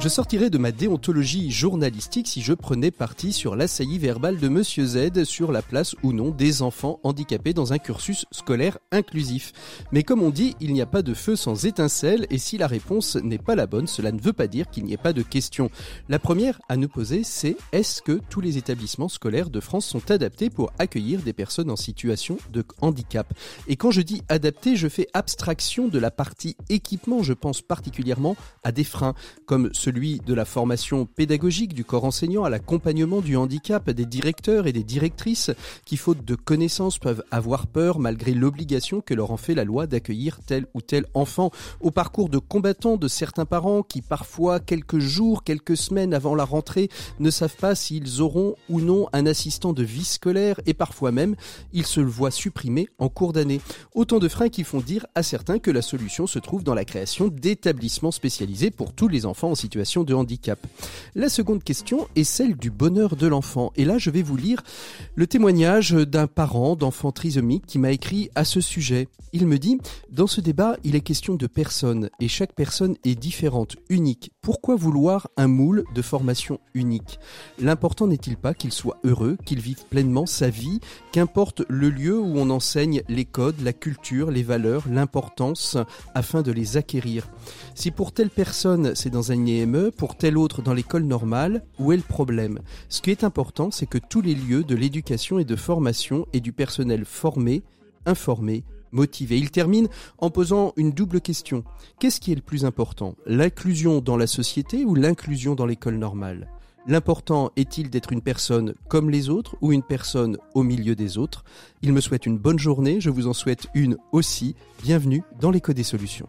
Je sortirais de ma déontologie journalistique si je prenais parti sur l'assaillie verbale de Monsieur Z sur la place ou non des enfants handicapés dans un cursus scolaire inclusif. Mais comme on dit, il n'y a pas de feu sans étincelle et si la réponse n'est pas la bonne, cela ne veut pas dire qu'il n'y ait pas de question. La première à nous poser, c'est est-ce que tous les établissements scolaires de France sont adaptés pour accueillir des personnes en situation de handicap? Et quand je dis adapté, je fais abstraction de la partie équipement, je pense particulièrement à des freins comme ceux celui de la formation pédagogique du corps enseignant à l'accompagnement du handicap des directeurs et des directrices qui, faute de connaissances, peuvent avoir peur malgré l'obligation que leur en fait la loi d'accueillir tel ou tel enfant, au parcours de combattants de certains parents qui parfois quelques jours, quelques semaines avant la rentrée ne savent pas s'ils auront ou non un assistant de vie scolaire et parfois même ils se le voient supprimer en cours d'année. Autant de freins qui font dire à certains que la solution se trouve dans la création d'établissements spécialisés pour tous les enfants en situation de handicap. La seconde question est celle du bonheur de l'enfant. Et là, je vais vous lire le témoignage d'un parent d'enfant trisomique qui m'a écrit à ce sujet. Il me dit, dans ce débat, il est question de personnes et chaque personne est différente, unique. Pourquoi vouloir un moule de formation unique? L'important n'est-il pas qu'il soit heureux, qu'il vive pleinement sa vie, qu'importe le lieu où on enseigne les codes, la culture, les valeurs, l'importance, afin de les acquérir? Si pour telle personne c'est dans un Pour tel autre dans l'école normale, où est le problème? Ce qui est important, c'est que tous les lieux de l'éducation et de formation et du personnel formé, informé, motivé. Il termine en posant une double question. Qu'est-ce qui est le plus important? L'inclusion dans la société ou l'inclusion dans l'école normale? L'important est-il d'être une personne comme les autres ou une personne au milieu des autres? Il me souhaite une bonne journée, je vous en souhaite une aussi. Bienvenue dans l'écho des solutions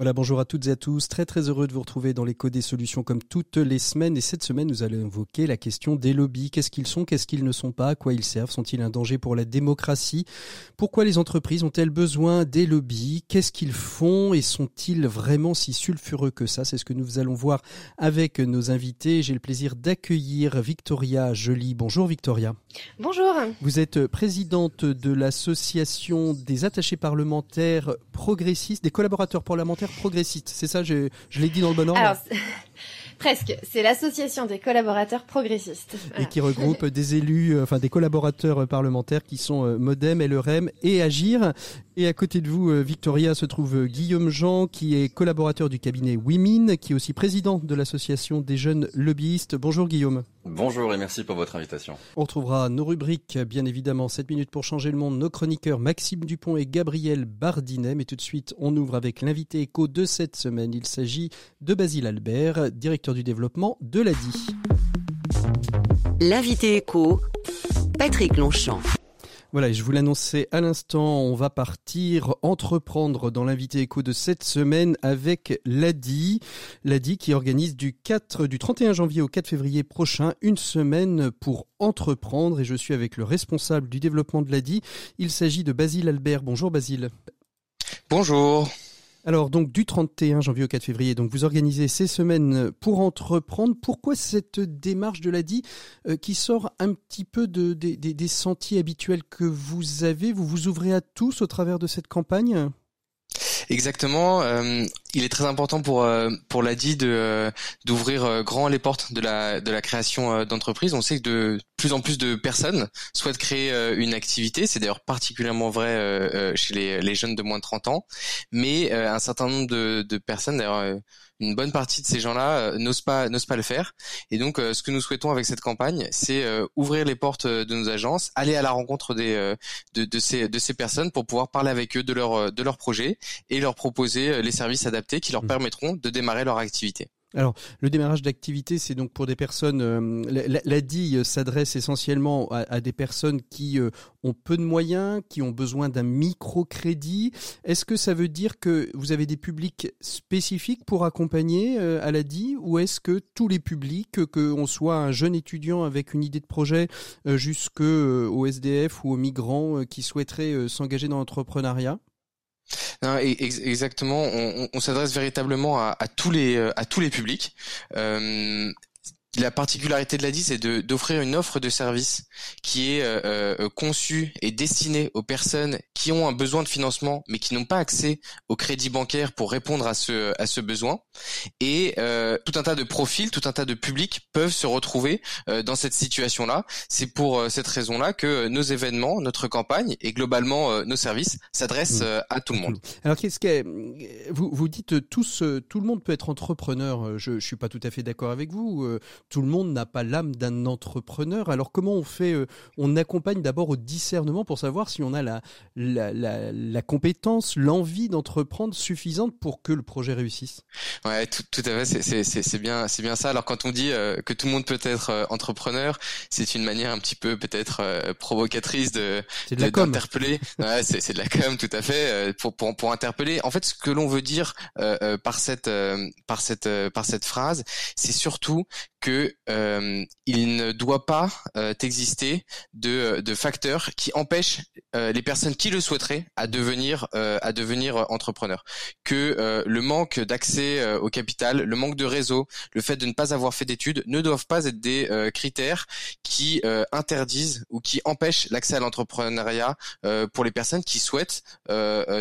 Voilà, bonjour à toutes et à tous. Très très heureux de vous retrouver dans l'écho des solutions comme toutes les semaines. Et cette semaine, nous allons évoquer la question des lobbies. Qu'est-ce qu'ils sont, qu'est-ce qu'ils ne sont pas, à quoi ils servent, sont-ils un danger pour la démocratie? Pourquoi les entreprises ont-elles besoin des lobbies? Qu'est-ce qu'ils font? Et sont-ils vraiment si sulfureux que ça? C'est ce que nous allons voir avec nos invités. J'ai le plaisir d'accueillir Victoria Joly. Bonjour Victoria. Bonjour. Vous êtes présidente de l'association des attachés parlementaires progressistes, des collaborateurs parlementaires progressiste. C'est ça, je, je l'ai dit dans le bon ordre. Alors, presque. C'est l'association des collaborateurs progressistes. Et qui regroupe des élus, euh, enfin des collaborateurs parlementaires qui sont euh, Modem, LRM et Agir. Et à côté de vous, euh, Victoria, se trouve Guillaume Jean, qui est collaborateur du cabinet Women, qui est aussi président de l'association des jeunes lobbyistes. Bonjour Guillaume. Bonjour et merci pour votre invitation. On retrouvera nos rubriques, bien évidemment, 7 minutes pour changer le monde, nos chroniqueurs Maxime Dupont et Gabriel Bardinet. Mais tout de suite, on ouvre avec l'invité écho de cette semaine. Il s'agit de Basile Albert, directeur du développement de l'ADI. L'invité écho, Patrick Longchamp. Voilà, je vous l'annonçais à l'instant, on va partir entreprendre dans l'invité écho de cette semaine avec l'ADI. L'ADI qui organise du 4, du 31 janvier au 4 février prochain une semaine pour entreprendre et je suis avec le responsable du développement de l'ADI. Il s'agit de Basile Albert. Bonjour Basile. Bonjour. Alors donc du 31 janvier au 4 février, donc vous organisez ces semaines pour entreprendre. Pourquoi cette démarche de l'ADI euh, qui sort un petit peu de, des sentiers habituels que vous avez? Vous vous ouvrez à tous au travers de cette campagne? Exactement. Euh, il est très important pour euh, pour l'ADI de euh, d'ouvrir grand les portes de la de la création d'entreprise. On sait que de plus en plus de personnes souhaitent créer une activité. C'est d'ailleurs particulièrement vrai chez les, les jeunes de moins de 30 ans. Mais un certain nombre de, de personnes, d'ailleurs une bonne partie de ces gens-là n'osent pas n'osent pas le faire. Et donc, ce que nous souhaitons avec cette campagne, c'est ouvrir les portes de nos agences, aller à la rencontre des de, de, ces de ces personnes pour pouvoir parler avec eux de leur de leur projet et leur proposer les services adaptés qui leur mmh. permettront de démarrer leur activité. Alors, le démarrage d'activité, c'est donc pour des personnes. Euh, L'ADI s'adresse essentiellement à, des personnes qui euh, ont peu de moyens, qui ont besoin d'un microcrédit. Est-ce que ça veut dire que vous avez des publics spécifiques pour accompagner euh, à l'ADI, ou est-ce que tous les publics, que on soit un jeune étudiant avec une idée de projet, jusqu'au SDF ou aux migrants qui souhaiteraient s'engager dans l'entrepreneuriat? Non, exactement. On, s'adresse véritablement à, tous les à tous les publics. Euh, la particularité de l'ADI, c'est d'offrir une offre de service qui est euh, euh, conçue et destinée aux personnes qui ont un besoin de financement, mais qui n'ont pas accès au crédit bancaire pour répondre à ce à ce besoin. Et euh, tout un tas de profils, tout un tas de publics peuvent se retrouver dans cette situation-là. C'est pour cette raison-là que nos événements, notre campagne et globalement nos services s'adressent mmh. à tout le monde. Alors qu'est-ce que vous vous dites tous, tout le monde peut être entrepreneur. Je, je suis pas tout à fait d'accord avec vous tout le monde n'a pas l'âme d'un entrepreneur. Alors comment on fait euh, On accompagne d'abord au discernement pour savoir si on a la, la, compétence, l'envie d'entreprendre suffisante pour que le projet réussisse? Ouais, tout, à fait. C'est bien, c'est bien ça. Alors quand on dit euh, que tout le monde peut être euh, entrepreneur, c'est une manière un petit peu peut-être provocatrice de d'interpeller. ouais, c'est de la com, tout à fait, pour, pour pour interpeller. En fait, ce que l'on veut dire par cette par cette par cette phrase, c'est surtout que euh, il ne doit pas euh, exister de, facteurs qui empêchent euh, les personnes qui le souhaiteraient à devenir à devenir entrepreneurs. Que le manque d'accès au capital, le manque de réseau, le fait de ne pas avoir fait d'études ne doivent pas être des critères qui interdisent ou qui empêchent l'accès à l'entrepreneuriat pour les personnes qui souhaitent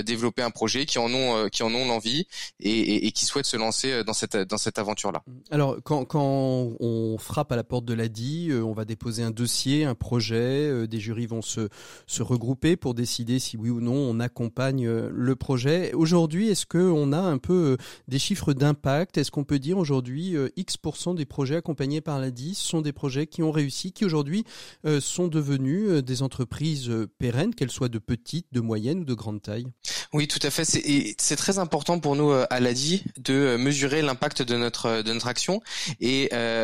développer un projet, qui en ont qui en ont l'envie et, qui souhaitent se lancer dans cette dans cette aventure là. Alors quand on frappe à la porte de l'ADI, on va déposer un dossier, un projet, des jurys vont se se regrouper pour décider si oui ou non on accompagne euh, le projet. Aujourd'hui, est-ce qu'on a un peu euh, des chiffres d'impact? Est-ce qu'on peut dire aujourd'hui euh, X% des projets accompagnés par la DIS sont des projets qui ont réussi, qui aujourd'hui sont devenus des entreprises pérennes, qu'elles soient de petites, de moyennes ou de grande taille Oui, tout à fait. C'est très important pour nous à l'ADI de mesurer l'impact de notre de notre action et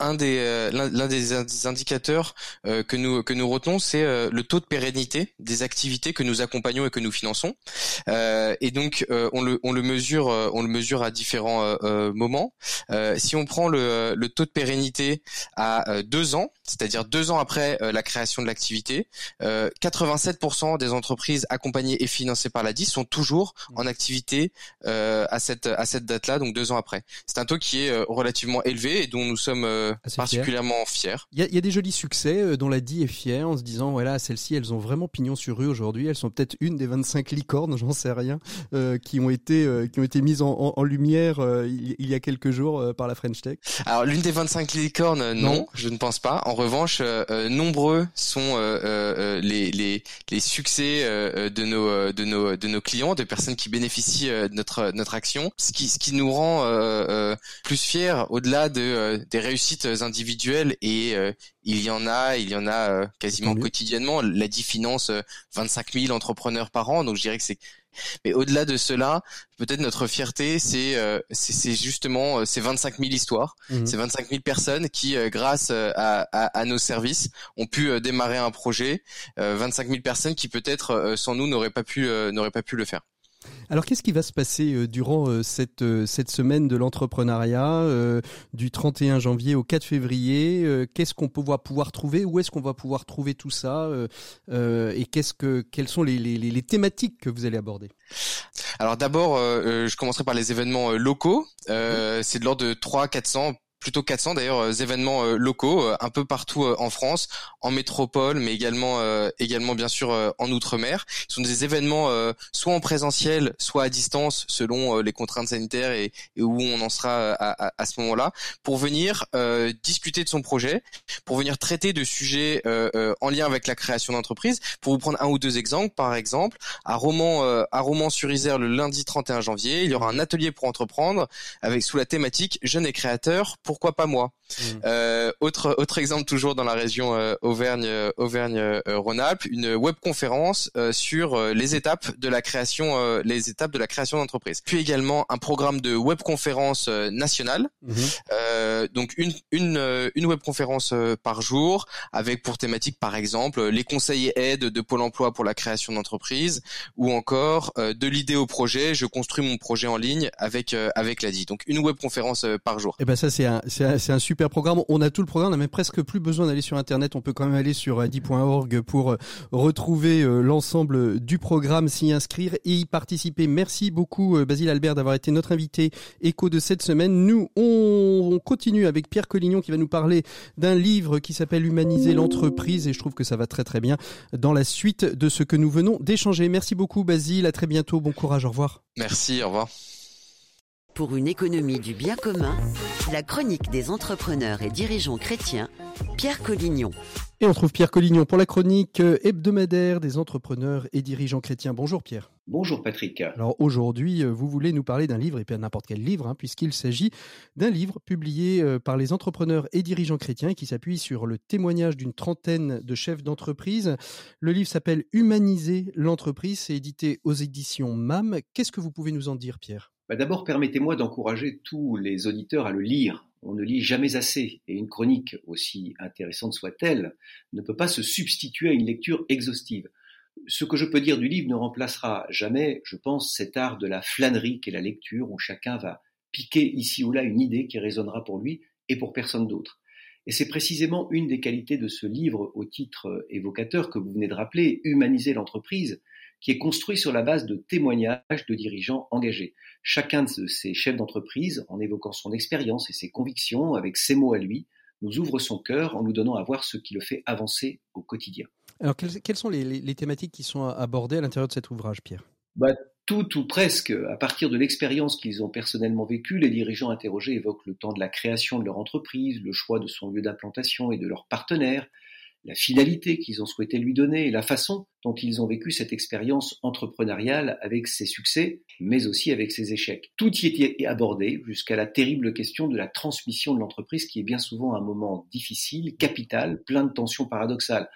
un des euh, l'un des indicateurs euh, que nous que nous retenons, c'est euh, le taux de pérennité des activités que nous accompagnons et que nous finançons. et donc on le on le mesure on le mesure à différents moments. si on prend le, le taux de pérennité à deux ans, c'est-à-dire deux ans après la création de l'activité, 87% des entreprises accompagnées et financées par la DIS sont toujours en activité à cette à cette date-là, donc deux ans après. C'est un taux qui est relativement élevé et dont nous sommes particulièrement fier. Il y, a, des jolis succès euh, dont la DI est fière en se disant voilà celles-ci elles ont vraiment pignon sur rue aujourd'hui. Elles sont peut-être une des 25 licornes, j'en sais rien, euh, qui ont été euh, qui ont été mises en, lumière il, y a quelques jours par la French Tech. Alors l'une des 25 licornes, non, je ne pense pas. En revanche, nombreux sont les, les, les succès de nos de nos de nos clients, de personnes qui bénéficient de notre notre action. Ce qui ce qui nous rend plus fiers au-delà de des réussites individuelles et euh, il y en a, il y en a euh, quasiment quotidiennement. L'ADI finance 25 000 entrepreneurs par an, donc je dirais que c'est mais au-delà de cela, peut-être notre fierté, c'est euh, c'est justement ces 25 000 histoires, mmh. ces 25 000 personnes qui, grâce à, à, nos services, ont pu démarrer un projet. 25 000 personnes qui peut-être sans nous n'auraient pas pu n'auraient pas pu le faire. Alors qu'est-ce qui va se passer euh, durant euh, cette, euh, cette semaine de l'entrepreneuriat du 31 janvier au 4 février Qu'est-ce qu'on va pouvoir trouver? Où est-ce qu'on va pouvoir trouver tout ça Et qu'est-ce que quelles sont les, les, les, thématiques que vous allez aborder? Alors d'abord, je commencerai par les événements locaux. C'est de l'ordre de 3 400 plutôt 400 d'ailleurs euh, événements euh, locaux euh, un peu partout en France, en métropole, mais également également bien sûr en outre-mer. Ce sont des événements soit en présentiel, soit à distance selon les contraintes sanitaires et, où on en sera à, à, ce moment-là, pour venir discuter de son projet, pour venir traiter de sujets en lien avec la création d'entreprise. Pour vous prendre un ou deux exemples, par exemple, à Romans à Romans sur Isère le lundi 31 janvier, il y aura un atelier pour entreprendre avec sous la thématique jeunes et créateurs pourquoi pas moi mmh. Autre autre exemple toujours dans la région Auvergne Auvergne Rhône-Alpes, une webconférence sur les étapes de la création les étapes de la création d'entreprise. Puis également un programme de webconférence nationale, mmh. donc une une une webconférence par jour avec pour thématique par exemple les conseils et aides de Pôle Emploi pour la création d'entreprise ou encore de l'idée au projet, je construis mon projet en ligne avec euh, avec l'ADI. Donc une webconférence euh, par jour. Et eh ben ça c'est un c'est un, super programme. On a tout le programme, on n'a même presque plus besoin d'aller sur internet. On peut quand même aller sur adi.org pour euh, retrouver l'ensemble du programme, s'y inscrire et y participer. Merci beaucoup Basile Albert d'avoir été notre invité écho de cette semaine. Nous on, on continue avec Pierre Collignon qui va nous parler d'un livre qui s'appelle Humaniser l'entreprise et je trouve que ça va très très bien dans la suite de ce que nous venons d'échanger. Merci beaucoup Basile, à très bientôt, bon courage, au revoir. Merci, au revoir. Pour une économie du bien commun, la chronique des entrepreneurs et dirigeants chrétiens, Pierre Collignon. Et on trouve Pierre Collignon pour la chronique hebdomadaire des entrepreneurs et dirigeants chrétiens. Bonjour Pierre. Bonjour Patrick. Alors aujourd'hui, vous voulez nous parler d'un livre, et pas n'importe quel livre, hein, puisqu'il s'agit d'un livre publié euh, par les entrepreneurs et dirigeants chrétiens qui s'appuie sur le témoignage d'une trentaine de chefs d'entreprise. Le livre s'appelle Humaniser l'entreprise, c'est édité aux éditions MAM. Qu'est-ce que vous pouvez nous en dire Pierre? Bah, D'abord, permettez-moi d'encourager tous les auditeurs à le lire on ne lit jamais assez, et une chronique, aussi intéressante soit-elle, ne peut pas se substituer à une lecture exhaustive. Ce que je peux dire du livre ne remplacera jamais, je pense, cet art de la flânerie qu'est la lecture, où chacun va piquer ici ou là une idée qui résonnera pour lui et pour personne d'autre. Et c'est précisément une des qualités de ce livre au titre évocateur que vous venez de rappeler, Humaniser l'entreprise, qui est construit sur la base de témoignages de dirigeants engagés. Chacun de ces chefs d'entreprise, en évoquant son expérience et ses convictions avec ses mots à lui, nous ouvre son cœur en nous donnant à voir ce qui le fait avancer au quotidien. Alors, quelles, sont les, thématiques qui sont abordées à l'intérieur de cet ouvrage, Pierre? Bah, Tout ou presque. À partir de l'expérience qu'ils ont personnellement vécue, les dirigeants interrogés évoquent le temps de la création de leur entreprise, le choix de son lieu d'implantation et de leurs partenaires, la finalité qu'ils ont souhaité lui donner et la façon dont ils ont vécu cette expérience entrepreneuriale avec ses succès, mais aussi avec ses échecs. Tout y était abordé jusqu'à la terrible question de la transmission de l'entreprise qui est bien souvent un moment difficile, capital, plein de tensions paradoxales.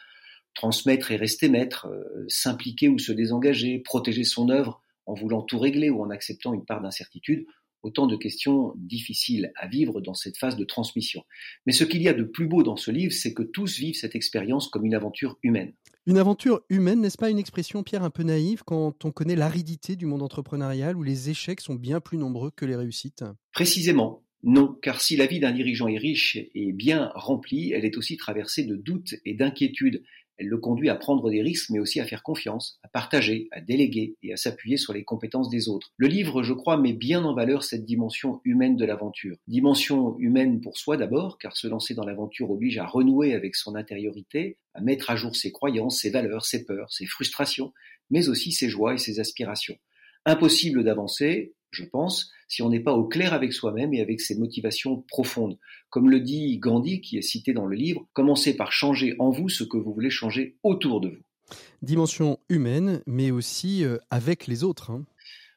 Transmettre et rester maître, euh, s'impliquer ou se désengager, protéger son œuvre en voulant tout régler ou en acceptant une part d'incertitude, autant de questions difficiles à vivre dans cette phase de transmission. Mais ce qu'il y a de plus beau dans ce livre, c'est que tous vivent cette expérience comme une aventure humaine. Une aventure humaine, n'est-ce pas une expression, Pierre, un peu naïve quand on connaît l'aridité du monde entrepreneurial où les échecs sont bien plus nombreux que les réussites? Précisément. Non, car si la vie d'un dirigeant est riche et bien remplie, elle est aussi traversée de doutes et d'inquiétudes. Elle le conduit à prendre des risques, mais aussi à faire confiance, à partager, à déléguer et à s'appuyer sur les compétences des autres. Le livre, je crois, met bien en valeur cette dimension humaine de l'aventure. Dimension humaine pour soi d'abord, car se lancer dans l'aventure oblige à renouer avec son intériorité, à mettre à jour ses croyances, ses valeurs, ses peurs, ses frustrations, mais aussi ses joies et ses aspirations. Impossible d'avancer, je pense, si on n'est pas au clair avec soi-même et avec ses motivations profondes. Comme le dit Gandhi, qui est cité dans le livre, commencez par changer en vous ce que vous voulez changer autour de vous. Dimension humaine, mais aussi euh, avec les autres. Hein.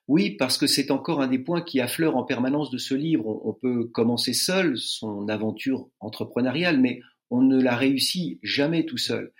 Oui, parce que c'est encore un des points qui affleure en permanence de ce livre. On, peut commencer seul son aventure entrepreneuriale, mais on ne la réussit jamais tout seul.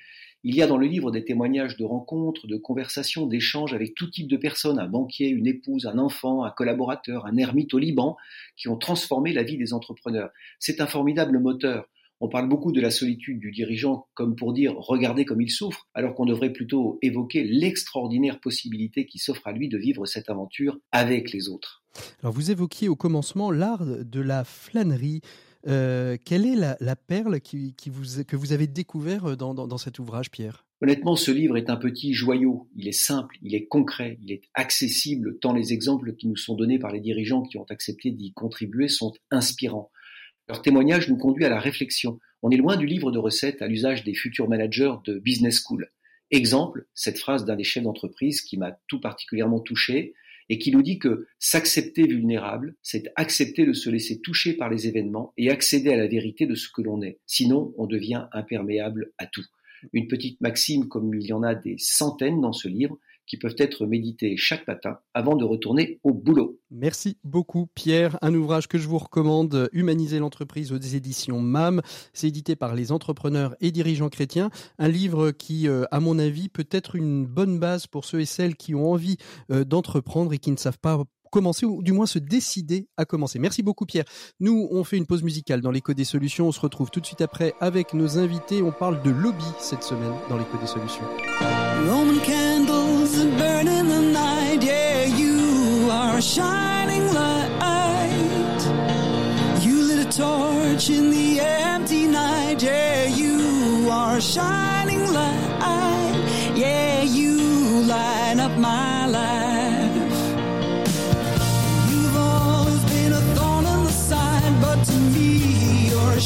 Il y a dans le livre des témoignages de rencontres, de conversations, d'échanges avec tout type de personnes, un banquier, une épouse, un enfant, un collaborateur, un ermite au Liban, qui ont transformé la vie des entrepreneurs. C'est un formidable moteur. On parle beaucoup de la solitude du dirigeant comme pour dire regardez comme il souffre, alors qu'on devrait plutôt évoquer l'extraordinaire possibilité qui s'offre à lui de vivre cette aventure avec les autres. Alors vous évoquiez au commencement l'art de la flânerie. Euh, quelle est la, perle que vous avez découvert euh, dans, cet ouvrage, Pierre? Honnêtement, ce livre est un petit joyau. Il est simple, il est concret, il est accessible, tant les exemples qui nous sont donnés par les dirigeants qui ont accepté d'y contribuer sont inspirants. Leur témoignage nous conduit à la réflexion. On est loin du livre de recettes à l'usage des futurs managers de business school. Exemple, cette phrase d'un des chefs d'entreprise qui m'a tout particulièrement touché et qui nous dit que s'accepter vulnérable, c'est accepter de se laisser toucher par les événements et accéder à la vérité de ce que l'on est. Sinon, on devient imperméable à tout. Une petite maxime comme il y en a des centaines dans ce livre qui peuvent être médités chaque matin avant de retourner au boulot. Merci beaucoup Pierre. Un ouvrage que je vous recommande, Humaniser l'entreprise aux éditions MAM. C'est édité par les entrepreneurs et dirigeants chrétiens. Un livre qui, euh, à mon avis, peut être une bonne base pour ceux et celles qui ont envie euh, d'entreprendre et qui ne savent pas commencer ou du moins se décider à commencer. Merci beaucoup Pierre. Nous, on fait une pause musicale dans l'écho des solutions. On se retrouve tout de suite après avec nos invités. On parle de lobby cette semaine dans l'écho des solutions. Candles the night. Yeah, you are. You lit a torch in the empty night. Yeah, you are. Yeah, you up my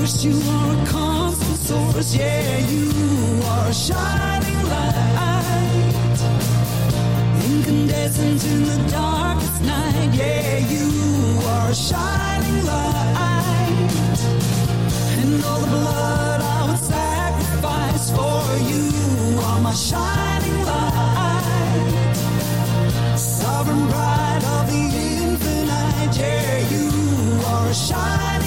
You are a constant source, yeah, you are a shining light. Incandescent in the darkest night, yeah, you are a shining light. And all the blood I would sacrifice for you are my shining light. Sovereign bride of the infinite, yeah, you are a shining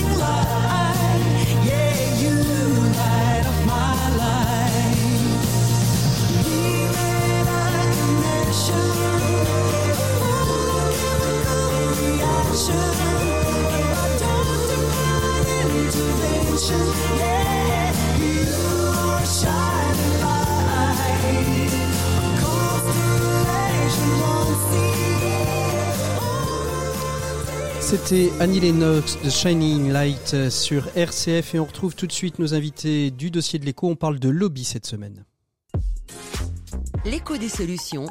C'était Annie Lennox de Shining Light sur RCF et on retrouve tout de suite nos invités du dossier de l'écho. On parle de lobby cette semaine. L'écho des solutions.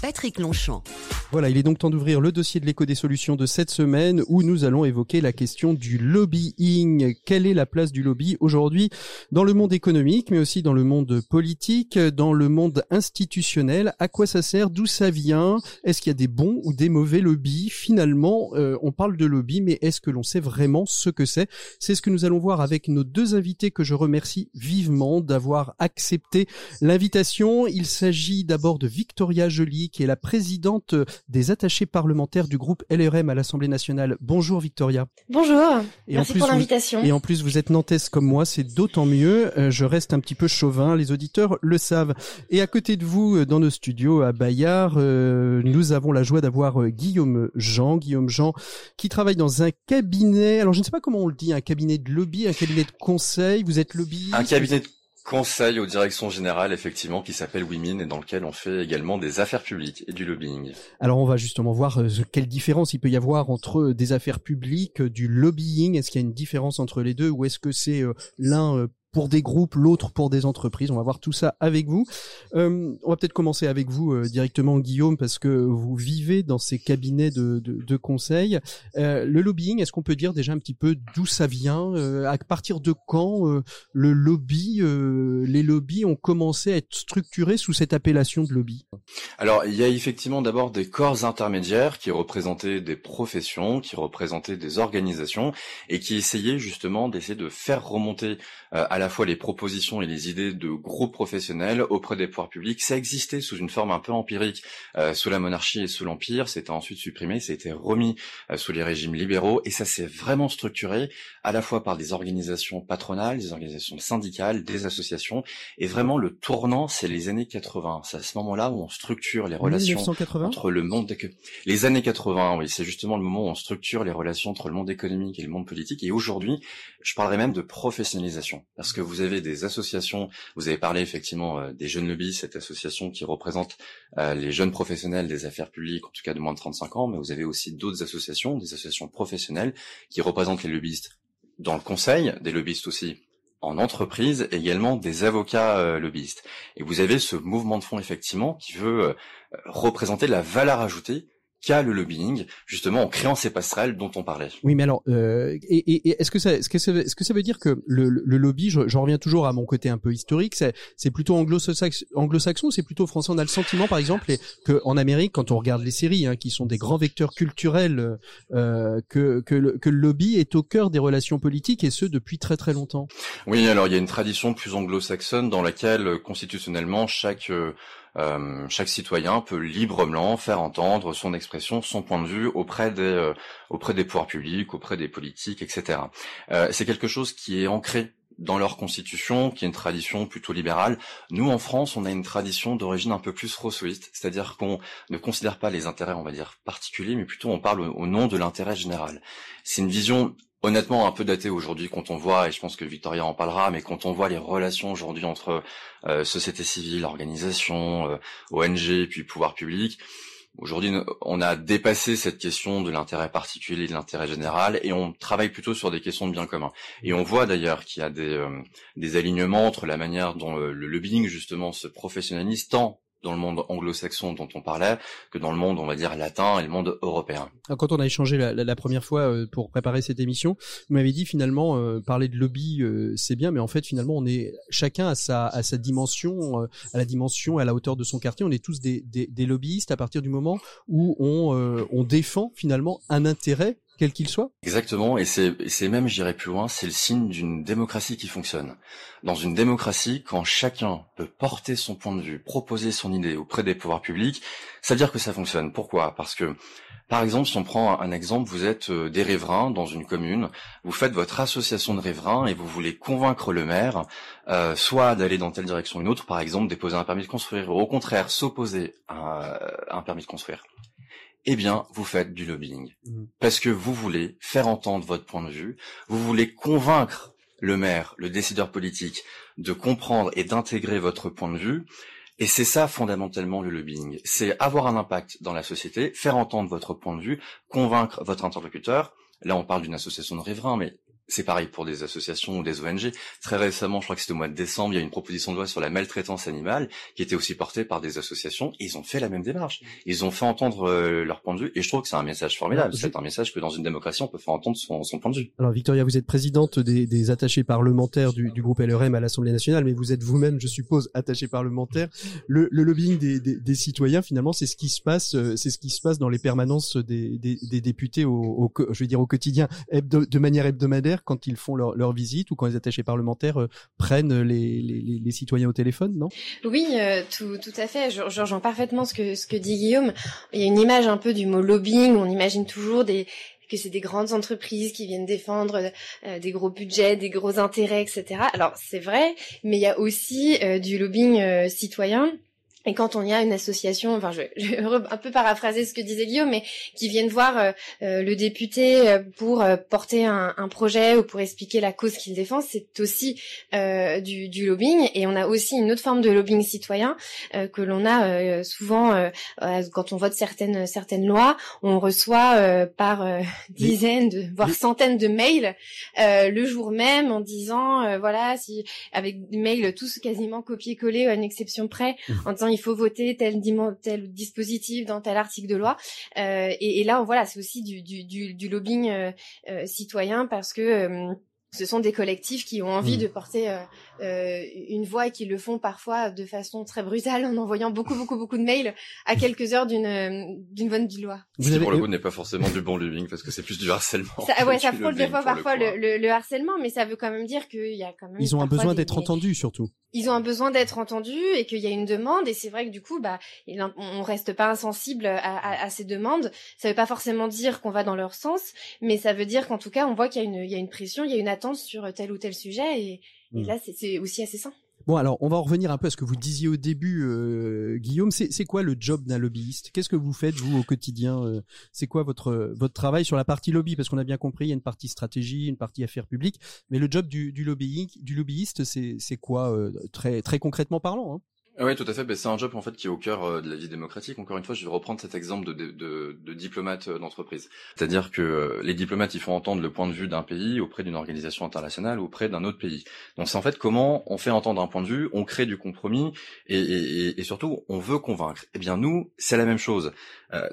Patrick Longchamp. Voilà, il est donc temps d'ouvrir le dossier de l'écho des solutions de cette semaine où nous allons évoquer la question du lobbying. Quelle est la place du lobby aujourd'hui dans le monde économique, mais aussi dans le monde politique, dans le monde institutionnel? À quoi ça sert? D'où ça vient? Est-ce qu'il y a des bons ou des mauvais lobbies? Finalement, euh, on parle de lobby, mais est-ce que l'on sait vraiment ce que c'est? C'est ce que nous allons voir avec nos deux invités que je remercie vivement d'avoir accepté l'invitation. Il s'agit d'abord de Victoria Joly, qui est la présidente des attachés parlementaires du groupe LRM à l'Assemblée nationale. Bonjour Victoria. Bonjour. Et Merci en plus, pour vous- l'invitation. Et en plus, vous êtes nantaise comme moi, c'est d'autant mieux. Euh, je reste un petit peu chauvin, les auditeurs le savent. Et à côté de vous, euh, dans nos studios à Bayard, euh, nous avons la joie d'avoir Guillaume Jean. Guillaume Jean, qui travaille dans un cabinet. Alors, je ne sais pas comment on le dit, un cabinet de lobby, un cabinet de conseil. Vous êtes lobbyiste? Un cabinet de conseil aux directions générales, effectivement, qui s'appelle WIMIN et dans lequel on fait également des affaires publiques et du lobbying. Alors on va justement voir euh, quelle différence il peut y avoir entre euh, des affaires publiques, euh, du lobbying. Est-ce qu'il y a une différence entre les deux ou est-ce que c'est l'un pour des groupes, l'autre pour des entreprises On va voir tout ça avec vous. Euh, on va peut-être commencer avec vous euh, directement, Guillaume, parce que vous vivez dans ces cabinets de, de, de conseil. Euh, le lobbying, est-ce qu'on peut dire déjà un petit peu d'où ça vient euh, À partir de quand euh, le lobby, euh, les lobbies ont commencé à être structurés sous cette appellation de lobby? Alors, il y a effectivement d'abord des corps intermédiaires qui représentaient des professions, qui représentaient des organisations et qui essayaient justement d'essayer de faire remonter à la fois les propositions et les idées de groupes professionnels auprès des pouvoirs publics. Ça existait sous une forme un peu empirique euh, sous la monarchie et sous l'Empire. C'était ensuite supprimé, été remis euh, sous les régimes libéraux et ça s'est vraiment structuré à la fois par des organisations patronales, des organisations syndicales, des associations. Et vraiment, le tournant, c'est les années 80. C'est à ce moment-là où on structure les relations 1980 entre le monde les années 80 oui c'est justement le moment où on structure les relations entre le monde économique et le monde politique et aujourd'hui je parlerai même de professionnalisation parce que vous avez des associations, vous avez parlé effectivement euh, des jeunes lobbies, cette association qui représente euh, les jeunes professionnels des affaires publiques, en tout cas de moins de 35 ans, mais vous avez aussi d'autres associations, des associations professionnelles qui représentent les lobbyistes dans le conseil, des lobbyistes aussi en entreprise, également des avocats euh, lobbyistes. Et vous avez ce mouvement de fond effectivement qui veut représenter la valeur ajoutée qu'a le lobbying, justement en créant ces passerelles dont on parlait. Oui, mais alors, euh, et, et, est-ce que ça, est-ce que ça, est-ce que ça veut dire que le, le lobby, j'en reviens toujours à mon côté un peu historique, c'est, plutôt anglo-saxon, c'est plutôt français? On a le sentiment, par exemple, que en Amérique, quand on regarde les séries, hein, qui sont des grands vecteurs culturels, euh, que que le, que le lobby est au cœur des relations politiques et ce depuis très très longtemps. Oui, alors il y a une tradition plus anglo-saxonne dans laquelle constitutionnellement chaque euh, euh, chaque citoyen peut librement faire entendre son expression, son point de vue auprès des euh, auprès des pouvoirs publics, auprès des politiques, etc. Euh, c'est quelque chose qui est ancré dans leur constitution, qui est une tradition plutôt libérale. Nous, en France, on a une tradition d'origine un peu plus rousseauiste, c'est-à-dire qu'on ne considère pas les intérêts, on va dire, particuliers, mais plutôt on parle au nom de l'intérêt général. C'est une vision honnêtement un peu daté aujourd'hui quand on voit, et je pense que Victoria en parlera, mais quand on voit les relations aujourd'hui entre euh, société civile, organisation, euh, ONG, puis pouvoir public, aujourd'hui on a dépassé cette question de l'intérêt particulier, de l'intérêt général, et on travaille plutôt sur des questions de bien commun. Et on voit d'ailleurs qu'il y a des, euh, alignements entre la manière dont le, le lobbying justement se professionnalise tant dans le monde anglo-saxon dont on parlait que dans le monde, on va dire, latin et le monde européen. quand on a échangé la, première fois euh, pour préparer cette émission, vous m'avez dit finalement euh, parler de lobby euh, c'est bien, mais en fait finalement on est chacun à sa à sa dimension, à la dimension, à la hauteur de son quartier. On est tous des, des, des lobbyistes à partir du moment où on on défend finalement un intérêt quel qu'il soit. Exactement, et c'est même, j'irai plus loin, c'est le signe d'une démocratie qui fonctionne. Dans une démocratie, quand chacun peut porter son point de vue, proposer son idée auprès des pouvoirs publics, ça veut dire que ça fonctionne. Pourquoi? Parce que, par exemple, si on prend un exemple, vous êtes euh, des riverains dans une commune, vous faites votre association de riverains et vous voulez convaincre le maire, euh, soit d'aller dans telle direction ou une autre, par exemple déposer un permis de construire, ou au contraire s'opposer à un permis de construire eh bien, vous faites du lobbying. Mmh. Parce que vous voulez faire entendre votre point de vue, vous voulez convaincre le maire, le décideur politique, de comprendre et d'intégrer votre point de vue. Et c'est ça fondamentalement le lobbying. C'est avoir un impact dans la société, faire entendre votre point de vue, convaincre votre interlocuteur. Là, on parle d'une association de riverains, mais c'est pareil pour des associations ou des ONG. Très récemment, je crois que c'était au mois de décembre, il y a une proposition de loi sur la maltraitance animale qui était aussi portée par des associations. Et ils ont fait la même démarche. Ils ont fait entendre euh, leur point de vue. Et je trouve que c'est un message formidable. C'est un message que dans une démocratie, on peut faire entendre son, son point de vue. Alors Victoria, vous êtes présidente des, des attachés parlementaires du, du, groupe LRM à l'Assemblée nationale, mais vous êtes vous-même, je suppose, attachée parlementaire. Le, le lobbying des, des, des, citoyens, finalement, c'est ce qui se passe, euh, c'est ce qui se passe dans les permanences des, députés au, au, je veux dire au quotidien, de manière hebdomadaire, quand ils font leur leur visite ou quand les attachés parlementaires euh, prennent les, les, les, citoyens au téléphone, non? Oui, euh, tout, tout à fait. Je, je rejoins parfaitement ce que, ce que dit Guillaume. Il y a une image un peu du mot lobbying. On imagine toujours des que c'est des grandes entreprises qui viennent défendre euh, des gros budgets, des gros intérêts, etc. Alors c'est vrai, mais il y a aussi du lobbying citoyen et quand on y a une association, enfin je, je, vais un peu paraphraser ce que disait Guillaume, mais qui viennent voir euh, euh, le député euh, pour porter un, un, projet ou pour expliquer la cause qu'il défend, c'est aussi du, du, lobbying. Et on a aussi une autre forme de lobbying citoyen que l'on a souvent quand on vote certaines certaines lois, on reçoit par dizaines, de, voire centaines de mails le jour même en disant voilà si avec des mails tous quasiment copier-coller à une exception près, mmh. en disant il faut voter tel, tel dispositif dans tel article de loi. Euh, et, là, voilà, c'est aussi du lobbying euh, euh, citoyen parce que ce sont des collectifs qui ont envie mmh. de porter euh, euh, une voix et qui le font parfois de façon très brutale en envoyant beaucoup beaucoup beaucoup de mails à quelques heures d'une euh, d'une bonne du loi. Ce qui pour le coup n'est pas forcément du bon lobbying parce que c'est plus du harcèlement. Ça, ouais, ça frôle des fois parfois le, le, le, harcèlement, mais ça veut quand même dire qu'il y a quand même. Ils ont un besoin d'être entendus surtout. Ils ont un besoin d'être entendus et qu'il y a une demande et c'est vrai que du coup bah on reste pas insensible à, à, à, ces demandes. Ça veut pas forcément dire qu'on va dans leur sens, mais ça veut dire qu'en tout cas on voit qu'il y a une il y a une pression, il y a une sur tel ou tel sujet et, et mmh. là c'est aussi assez sain. Bon, alors, on va en revenir un peu à ce que vous disiez au début, euh, Guillaume. C'est quoi le job d'un lobbyiste? Qu'est-ce que vous faites, vous, au quotidien euh, C'est quoi votre, votre travail sur la partie lobby? Parce qu'on a bien compris, il y a une partie stratégie, une partie affaires publiques. Mais le job du, du, du lobbyiste, c'est quoi, euh, très, très concrètement parlant hein? Ah oui, tout à fait. Ben, c'est un job en fait qui est au cœur euh, de la vie démocratique. Encore une fois, je vais reprendre cet exemple de, de, de, diplomate euh, d'entreprise. C'est-à-dire que euh, les diplomates, ils font entendre le point de vue d'un pays auprès d'une organisation internationale ou auprès d'un autre pays. Donc c'est en fait comment on fait entendre un point de vue, on crée du compromis et, et, et surtout on veut convaincre. Eh bien nous, c'est la même chose.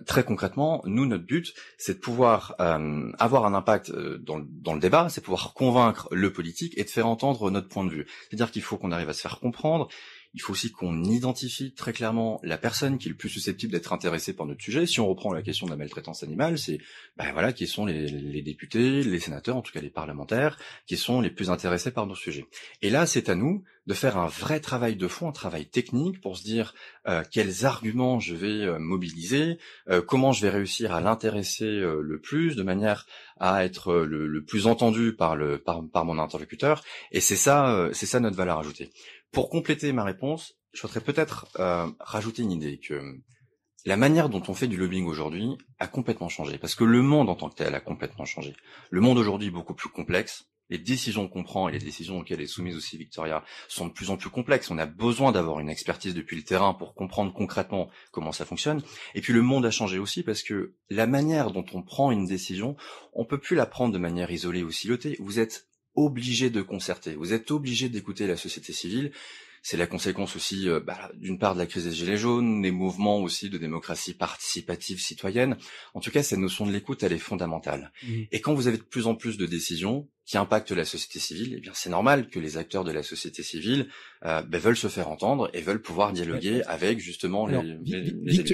Très concrètement, nous, notre but, c'est de pouvoir avoir un impact dans, dans le débat, c'est pouvoir convaincre le politique et de faire entendre notre point de vue. C'est-à-dire qu'il faut qu'on arrive à se faire comprendre, il faut aussi qu'on identifie très clairement la personne qui est le plus susceptible d'être intéressée par notre sujet. Si on reprend la question de la maltraitance animale, c'est ben voilà qui sont les, députés, les sénateurs, en tout cas les parlementaires, qui sont les plus intéressés par nos sujets. Et là, c'est à nous de faire un vrai travail de fond, un travail technique pour se dire euh, quels arguments je vais euh, mobiliser, euh, comment je vais réussir à l'intéresser le plus, de manière à être le, plus entendu par le mon interlocuteur. Et c'est ça, c'est ça notre valeur ajoutée. Pour compléter ma réponse, je voudrais peut-être euh, rajouter une idée que la manière dont on fait du lobbying aujourd'hui a complètement changé, parce que le monde en tant que tel a complètement changé. Le monde aujourd'hui est beaucoup plus complexe. Les décisions qu'on prend et les décisions auxquelles est soumise aussi Victoria sont de plus en plus complexes. On a besoin d'avoir une expertise depuis le terrain pour comprendre concrètement comment ça fonctionne. Et puis le monde a changé aussi parce que la manière dont on prend une décision, on peut plus la prendre de manière isolée ou silotée. Vous êtes obligé de concerter, vous êtes obligé d'écouter la société civile. C'est la conséquence aussi, euh, bah, d'une part, de la crise des Gilets jaunes, des mouvements aussi de démocratie participative citoyenne. En tout cas, cette notion de l'écoute, elle est fondamentale. Mmh. Et quand vous avez de plus en plus de décisions, qui impacte la société civile, eh bien c'est normal que les acteurs de la société civile euh, ben, veulent se faire entendre et veulent pouvoir dialoguer avec justement les,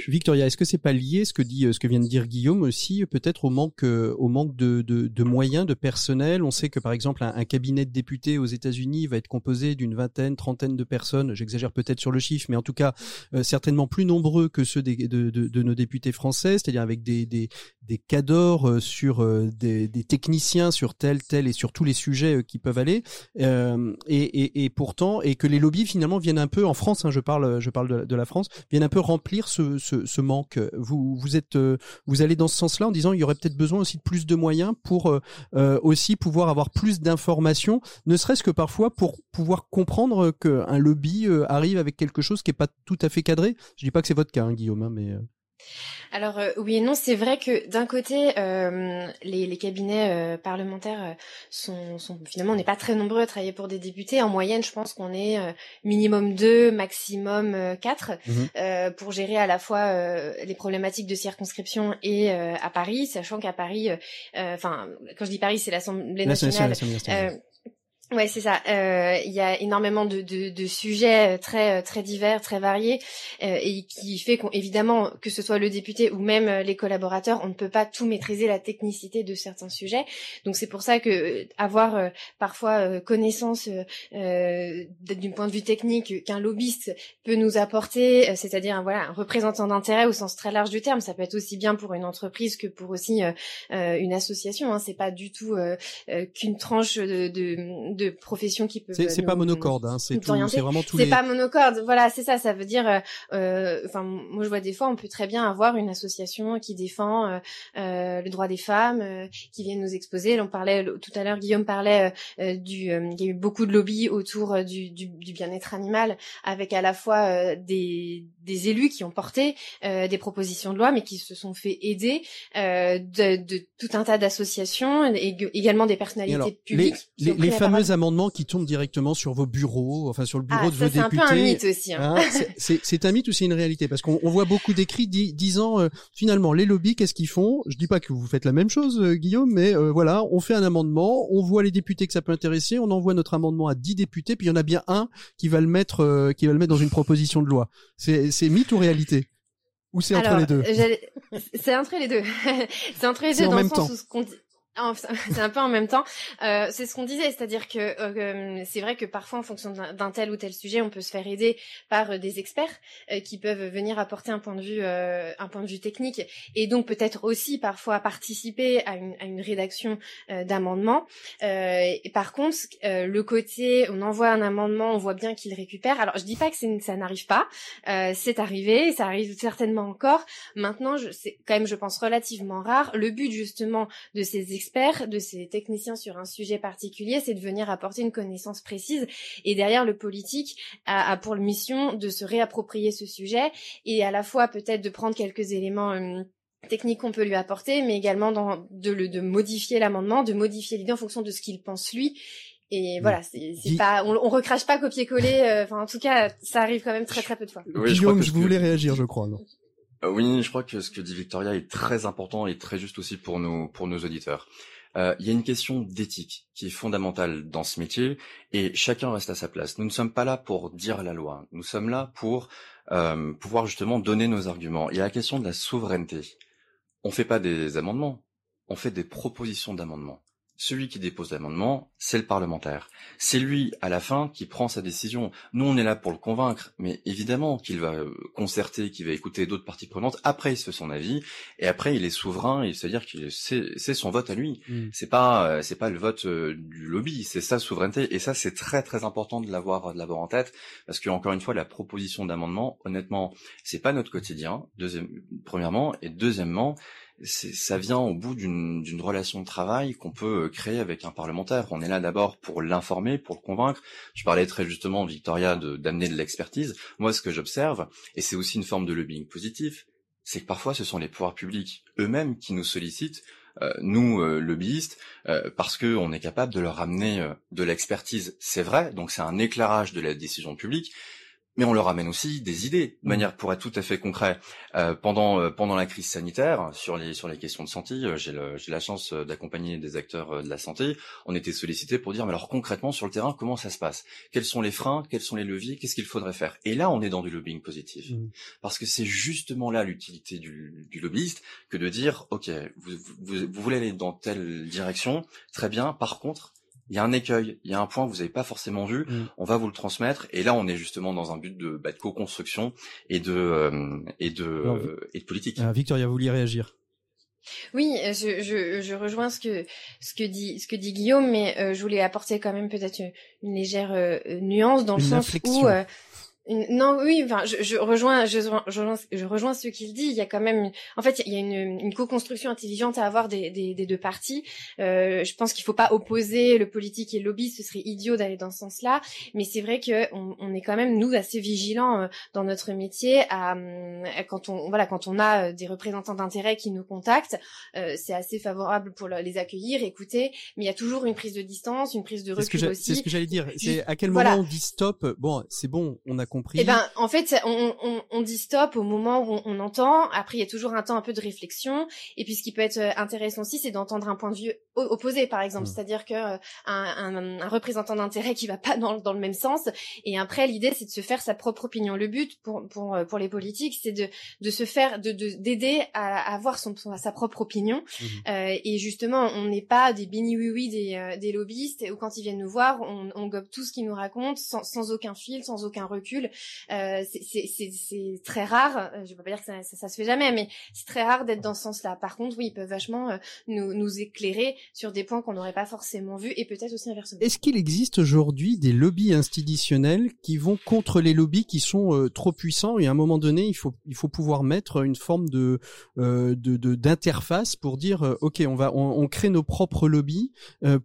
Victoria, est-ce que c'est pas lié ce que dit ce que vient de dire Guillaume aussi peut-être au manque euh, au manque de, de, de, moyens de personnel? On sait que par exemple un, cabinet de députés aux États-Unis va être composé d'une vingtaine, trentaine de personnes. J'exagère peut-être sur le chiffre, mais en tout cas euh, certainement plus nombreux que ceux des, de, de, nos députés français, c'est-à-dire avec des des, des cadors euh, sur des, des techniciens sur tel tel et sur sur tous les sujets euh, qui peuvent aller. Euh, et, et, pourtant et que les lobbies finalement viennent un peu en France hein, je parle je parle de, la France viennent un peu remplir ce, ce, manque. Vous vous êtes euh, vous allez dans ce sens-là en disant il y aurait peut-être besoin aussi de plus de moyens pour aussi pouvoir avoir plus d'informations ne serait-ce que parfois pour pouvoir comprendre qu'un lobby arrive avec quelque chose qui est pas tout à fait cadré. Je dis pas que c'est votre cas hein, Guillaume hein, mais alors euh, oui et non, c'est vrai que d'un côté, euh, les, cabinets euh, parlementaires sont, finalement, on n'est pas très nombreux à travailler pour des députés. En moyenne, je pense qu'on est minimum deux, maximum quatre, mhm. pour gérer à la fois les problématiques de circonscription et à Paris, sachant qu'à Paris, enfin, quand je dis Paris, c'est l'Assemblée nationale. Ouais, c'est ça. Euh, il y a énormément de, de, de, sujets euh, très euh, très divers, très variés, euh, et qui fait qu'évidemment que ce soit le député ou même euh, les collaborateurs, on ne peut pas tout maîtriser la technicité de certains sujets. Donc c'est pour ça que avoir parfois connaissance d'un point de vue technique qu'un lobbyiste peut nous apporter, c'est-à-dire voilà un représentant d'intérêt au sens très large du terme, ça peut être aussi bien pour une entreprise que pour aussi une association. Hein. C'est pas du tout qu'une tranche de, de de professions qui peuvent. C'est pas monocorde, hein, c'est c'est vraiment tout. C'est pas monocorde, voilà, c'est ça. Ça veut dire, euh, euh, enfin, moi je vois des fois, on peut très bien avoir une association qui défend euh, euh le droit des femmes, euh, qui vient nous exposer. On parlait tout à l'heure, Guillaume parlait du, il y a eu beaucoup de lobbies autour du, du, du bien-être animal, avec à la fois des, des élus qui ont porté des propositions de loi, mais qui se sont fait aider de, de tout un tas d'associations et également des personnalités publiques. Les, les, fameuses amendements qui tombent directement sur vos bureaux, enfin sur le bureau ah, de vos députés. C'est un peu un mythe aussi. Hein. hein c'est un mythe ou c'est une réalité? Parce qu'on voit beaucoup d'écrits disant euh, finalement les lobbies qu'est-ce qu'ils font? Je dis pas que vous faites la même chose, euh, Guillaume, mais euh, voilà, on fait un amendement, on voit les députés que ça peut intéresser, on envoie notre amendement à 10 députés, puis il y en a bien un qui va le mettre, qui va le mettre dans une proposition de loi. C'est mythe ou réalité? Ou c'est entre les deux? C'est entre les deux. c'est entre les deux dans le sens où ce qu'on c'est un peu en même temps. Euh, c'est ce qu'on disait, c'est-à-dire que euh, c'est vrai que parfois, en fonction d'un tel ou tel sujet, on peut se faire aider par euh, des experts qui peuvent venir apporter un point de vue, un point de vue technique, et donc peut-être aussi parfois participer à une, à une rédaction d'amendements. par contre, le côté, on envoie un amendement, on voit bien qu'il récupère. Alors, je dis pas que ça n'arrive pas, c'est arrivé, ça arrive certainement encore. Maintenant, c'est quand même, je pense, relativement rare. Le but justement de ces experts, de ces techniciens sur un sujet particulier, c'est de venir apporter une connaissance précise. Et derrière, le politique a, pour mission de se réapproprier ce sujet et à la fois peut-être de prendre quelques éléments euh, techniques qu'on peut lui apporter, mais également dans, de, le, de modifier l'amendement, de modifier l'idée en fonction de ce qu'il pense lui. Et voilà, c'est pas, on, on recrache pas copier-coller. Euh, enfin, en tout cas, ça arrive quand même très très peu de fois. Oui, je, je voulais réagir, je crois. Non oui, je crois que ce que dit Victoria est très important et très juste aussi pour nos pour nos auditeurs. Euh, il y a une question d'éthique qui est fondamentale dans ce métier et chacun reste à sa place. Nous ne sommes pas là pour dire la loi, nous sommes là pour euh, pouvoir justement donner nos arguments. Il y a la question de la souveraineté. On fait pas des amendements, on fait des propositions d'amendements. Celui qui dépose l'amendement, c'est le parlementaire. C'est lui, à la fin, qui prend sa décision. Nous, on est là pour le convaincre, mais évidemment qu'il va euh, concerter, qu'il va écouter d'autres parties prenantes. Après, il se fait son avis, et après, il est souverain, c'est-à-dire que c'est son vote à lui. Mm. C'est pas, euh, c'est pas le vote euh, du lobby, c'est sa souveraineté. Et ça, c'est très très important de l'avoir, de l'avoir en tête, parce que encore une fois, la proposition d'amendement, honnêtement, c'est pas notre quotidien. Deuxième, premièrement, et deuxièmement, ça vient au bout d'une relation de travail qu'on peut euh, créer avec un parlementaire. On est là d'abord pour l'informer, pour le convaincre. Je parlais très justement, Victoria, d'amener de, l'expertise. Moi, ce que j'observe, et c'est aussi une forme de lobbying positif, c'est que parfois ce sont les pouvoirs publics eux-mêmes qui nous sollicitent, euh, nous euh, lobbyistes, parce qu'on est capable de leur amener de l'expertise. C'est vrai, donc c'est un éclairage de la décision publique, mais on leur amène aussi des idées, de mmh. manière pour être tout à fait concret. Euh, pendant euh, pendant la crise sanitaire, sur les sur les questions de santé, euh, j'ai j'ai la chance euh, d'accompagner des acteurs de la santé. On était sollicités pour dire, mais alors concrètement sur le terrain, comment ça se passe? Quels sont les freins? Quels sont les leviers? Qu'est-ce qu'il faudrait faire? Et là, on est dans du lobbying positif, mmh. parce que c'est justement là l'utilité du, du lobbyiste que de dire, ok, vous, vous, vous voulez aller dans telle direction, très bien. Par contre, il y a un écueil, il y a un point que vous n'avez pas forcément vu, mm. on va vous le transmettre. Et là, on est justement dans un but de, bah, de co-construction et de euh, et de et de politique. Euh, Victoria, vous vouliez réagir? Oui, je, je, je, rejoins ce que ce que dit ce que dit Guillaume, mais euh, je voulais apporter quand même peut-être une, légère nuance dans le sens où non, oui, enfin, je, je rejoins, je, je, rejoins ce qu'il dit. Il y a quand même, en fait, il y a une, une co-construction intelligente à avoir des, des, des deux parties. Euh, je pense qu'il faut pas opposer le politique et le lobby. Ce serait idiot d'aller dans ce sens-là. Mais c'est vrai que on, on, est quand même nous assez vigilants euh, dans notre métier à, quand on voilà quand on a euh, des représentants d'intérêt qui nous contactent, euh, c'est assez favorable pour les accueillir, écouter. Mais il y a toujours une prise de distance, une prise de recul aussi. C'est ce que j'allais dire. C'est à quel moment on dit stop? Bon, c'est bon, on a compris. Eh ben, en fait, on, on, on, dit stop au moment où on, entend. Après, il y a toujours un temps un peu de réflexion. Et puis, ce qui peut être euh, intéressant aussi, c'est d'entendre un point de vue opposé, par exemple. Mmh. C'est-à-dire que euh, un, un, un, représentant d'intérêt qui va pas dans, dans le même sens. Et après, l'idée, c'est de se faire sa propre opinion. Le but pour pour euh, pour les politiques, c'est de de se faire de d'aider à, avoir son, sa propre opinion. Mmh. Euh, et justement, on n'est pas des bini oui oui des des lobbyistes ou quand ils viennent nous voir, on, on gobe tout ce qu'ils nous racontent sans, sans aucun fil, sans aucun recul. Euh, c'est très rare. Euh, je ne vais pas dire que ça, ça, se fait jamais, mais c'est très rare d'être dans ce sens-là. Par contre, oui, ils peuvent vachement euh, nous, éclairer sur des points qu'on n'aurait pas forcément vus et peut-être aussi inversement. Est-ce qu'il existe aujourd'hui des lobbies institutionnels qui vont contre les lobbies qui sont trop puissants et à un moment donné, il faut il faut pouvoir mettre une forme de de d'interface pour dire ok, on va on, crée nos propres lobbies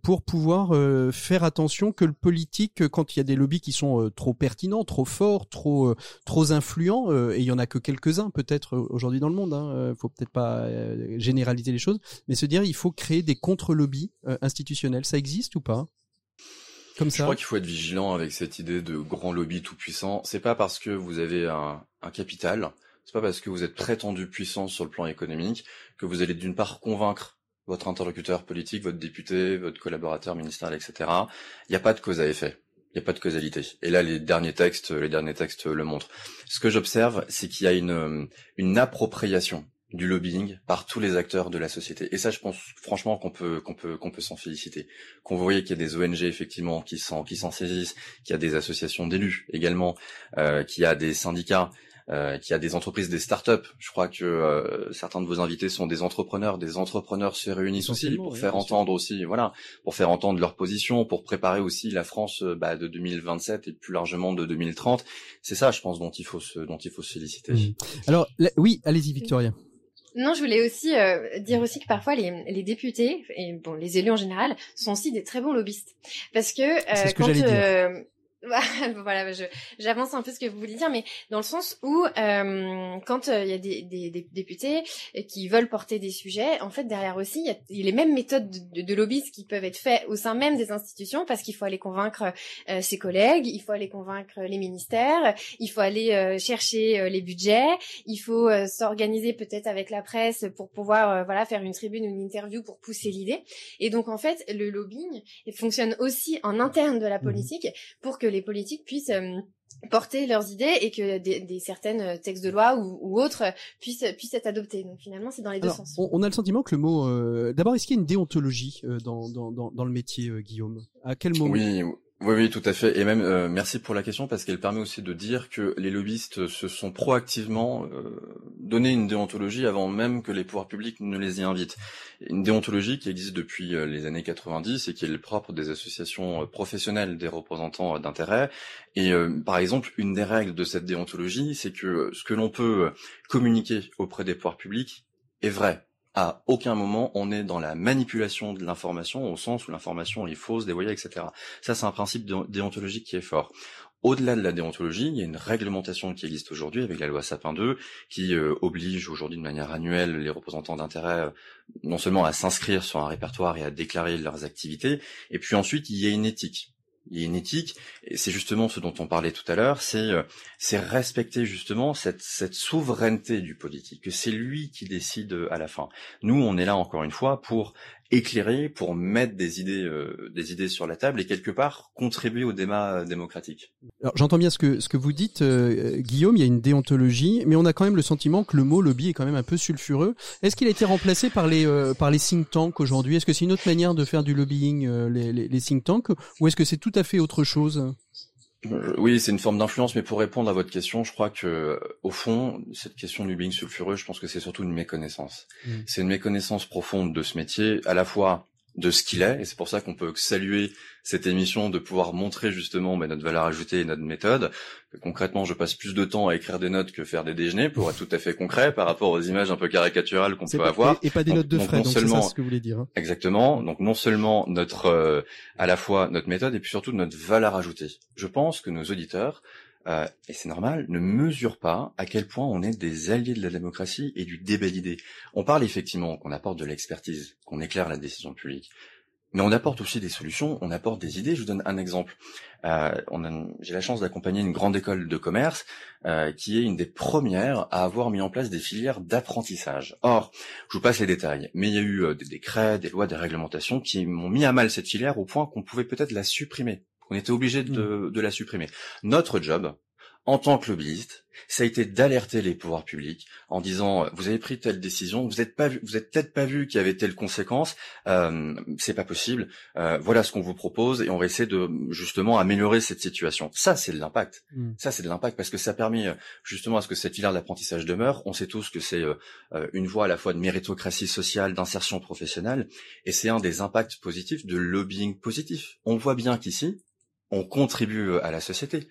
pour pouvoir faire attention que le politique quand il y a des lobbies qui sont trop pertinents, trop forts, trop euh, trop influents euh, et il y en a que quelques-uns peut-être euh, aujourd'hui dans le monde. Hein, faut peut-être pas généraliser les choses, mais se dire il faut créer des contre-lobbies institutionnels. Ça existe ou pas? Comme ça? Je crois qu'il faut être vigilant avec cette idée de grand lobby tout puissant. C'est pas parce que vous avez un, un capital, c'est pas parce que vous êtes prétendu puissant sur le plan économique que vous allez d'une part convaincre votre interlocuteur politique, votre député, votre collaborateur ministériel, etc. Il n'y a pas de cause à effet. Il n'y a pas de causalité. Et là, les derniers textes, les derniers textes le montrent. Ce que j'observe, c'est qu'il y a une, une appropriation du lobbying par tous les acteurs de la société. Et ça, je pense franchement qu'on peut qu'on peut qu'on peut s'en féliciter. Qu'on voyait qu'il y a des ONG effectivement qui s'en qui s'en saisissent, qu'il y a des associations d'élus également, euh, qu'il y a des syndicats, euh, qu'il y a des entreprises, des startups. Je crois que euh, certains de vos invités sont des entrepreneurs. Des entrepreneurs se réunissent aussi pour faire entendre aussi, voilà, pour faire entendre leur position, pour préparer aussi la France euh, bah, de 2027 et plus largement de 2030. C'est ça, je pense, dont il faut se dont il faut se féliciter. Mmh. Alors oui, allez-y, Victoria. Non, je voulais aussi euh, dire aussi que parfois les, les, députés et bon les élus en général sont aussi des très bons lobbyistes parce que, euh, quand euh, voilà, j'avance un peu ce que vous voulez dire, mais dans le sens où euh, quand euh, il y a des, des, des, députés qui veulent porter des sujets, en fait derrière aussi il y a les mêmes méthodes de, de, lobbyisme qui peuvent être faites au sein même des institutions, parce qu'il faut aller convaincre euh, ses collègues, il faut aller convaincre les ministères, il faut aller euh, chercher les budgets, il faut s'organiser peut-être avec la presse pour pouvoir voilà faire une tribune ou une interview pour pousser l'idée. Et donc en fait le lobbying fonctionne aussi en interne de la mmh politique pour que les politiques puissent euh, porter leurs idées et que des, des certaines euh, textes de loi ou, autres puissent puissent être adoptés. Donc finalement, c'est dans les deux sens. On, a le sentiment que le mot. Euh, d'abord, est-ce qu'il y a une déontologie dans, dans, dans, dans le métier, Guillaume? À quel moment? Oui. Oui, oui, tout à fait. Et même, euh, merci pour la question parce qu'elle permet aussi de dire que les lobbyistes se sont proactivement euh, donné une déontologie avant même que les pouvoirs publics ne les y invitent. Une déontologie qui existe depuis euh, les années 90 et qui est propre des associations professionnelles des représentants d'intérêt. Et par exemple, une des règles de cette déontologie, c'est que ce que l'on peut communiquer auprès des pouvoirs publics est vrai à aucun moment on est dans la manipulation de l'information au sens où l'information est fausse, dévoyée, etc. Ça, c'est un principe déontologique qui est fort. Au-delà de la déontologie, il y a une réglementation qui existe aujourd'hui avec la loi Sapin 2 qui euh, oblige aujourd'hui de manière annuelle les représentants d'intérêt euh, non seulement à s'inscrire sur un répertoire et à déclarer leurs activités, et puis ensuite il y a une éthique il éthique, et c'est justement ce dont on parlait tout à l'heure, c'est euh, c'est respecter justement cette cette souveraineté du politique, que c'est lui qui décide à la fin. Nous, on est là encore une fois pour éclairer, pour mettre des idées, euh, des idées sur la table et quelque part contribuer au débat démocratique. Alors j'entends bien ce que ce que vous dites, euh, Guillaume. Il y a une déontologie, mais on a quand même le sentiment que le mot lobby est quand même un peu sulfureux. Est-ce qu'il a été remplacé par les euh, par les think tanks aujourd'hui? Est-ce que c'est une autre manière de faire du lobbying, les, les, les think tanks, ou est-ce que c'est tout à fait autre chose? euh, oui, c'est une forme d'influence, mais pour répondre à votre question, je crois que au fond, cette question du being sulfureux, je pense que c'est surtout une méconnaissance. Mmh. C'est une méconnaissance profonde de ce métier, à la fois de ce qu'il est, et c'est pour ça qu'on peut saluer cette émission de pouvoir montrer justement bah, notre valeur ajoutée et notre méthode. Concrètement, je passe plus de temps à écrire des notes que faire des déjeuners, pour être tout à fait concret par rapport aux images un peu caricaturales qu'on peut avoir. Et, pas des notes de frais, donc, c'est ça ce que vous voulez dire. Hein. Exactement. Donc non seulement notre, euh, à la fois notre méthode, et puis surtout notre valeur ajoutée. Je pense que nos auditeurs euh, et c'est normal, ne mesure pas à quel point on est des alliés de la démocratie et du débat d'idées. On parle effectivement qu'on apporte de l'expertise, qu'on éclaire la décision publique, mais on apporte aussi des solutions, on apporte des idées. Je vous donne un exemple. Euh, J'ai la chance d'accompagner une grande école de commerce euh, qui est une des premières à avoir mis en place des filières d'apprentissage. Or, je vous passe les détails, mais il y a eu euh, des décrets, des lois, des réglementations qui m'ont mis à mal cette filière au point qu'on pouvait peut-être la supprimer. On était obligé de, mmh. de la supprimer. Notre job, en tant que lobbyiste, ça a été d'alerter les pouvoirs publics en disant vous avez pris telle décision, vous êtes pas vous êtes peut-être pas vu qu'il y avait telle conséquence, euh, c'est pas possible. Euh, voilà ce qu'on vous propose et on va essayer de justement améliorer cette situation. Ça c'est de l'impact. Mmh. Ça c'est de l'impact parce que ça permet euh, justement à ce que cette filière d'apprentissage demeure. On sait tous que c'est euh, euh, une voie à la fois de méritocratie sociale, d'insertion professionnelle et c'est un des impacts positifs de lobbying positif. On voit bien qu'ici on contribue à la société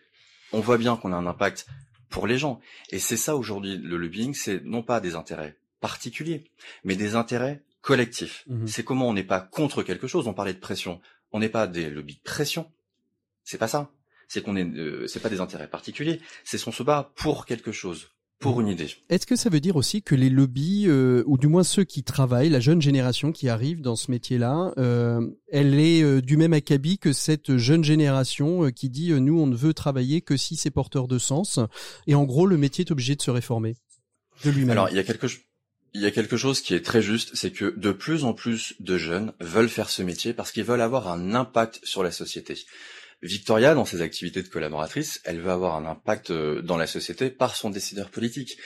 on voit bien qu'on a un impact pour les gens. Et c'est ça aujourd'hui, le lobbying, c'est non pas des intérêts particuliers, mais des intérêts collectifs. Mhm. C'est comment on n'est pas contre quelque chose. On parlait de pression. On n'est pas des lobbies de pression. C'est pas ça. C'est qu'on est, euh, c'est pas des intérêts particuliers. C'est qu'on se bat pour quelque chose, pour une idée. Est-ce que ça veut dire aussi que les lobbies, euh, ou du moins ceux qui travaillent, la jeune génération qui arrive dans ce métier-là, euh, elle est euh, du même acabit que cette jeune génération qui dit nous on ne veut travailler que si c'est porteur de sens, et en gros le métier est obligé de se réformer de lui-même. Alors il y a quelque chose. Il y a quelque chose qui est très juste, c'est que de plus en plus de jeunes veulent faire ce métier parce qu'ils veulent avoir un impact sur la société. Victoria, dans ses activités de collaboratrice, elle veut avoir un impact euh, dans la société par son décideur politique.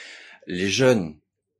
Les jeunes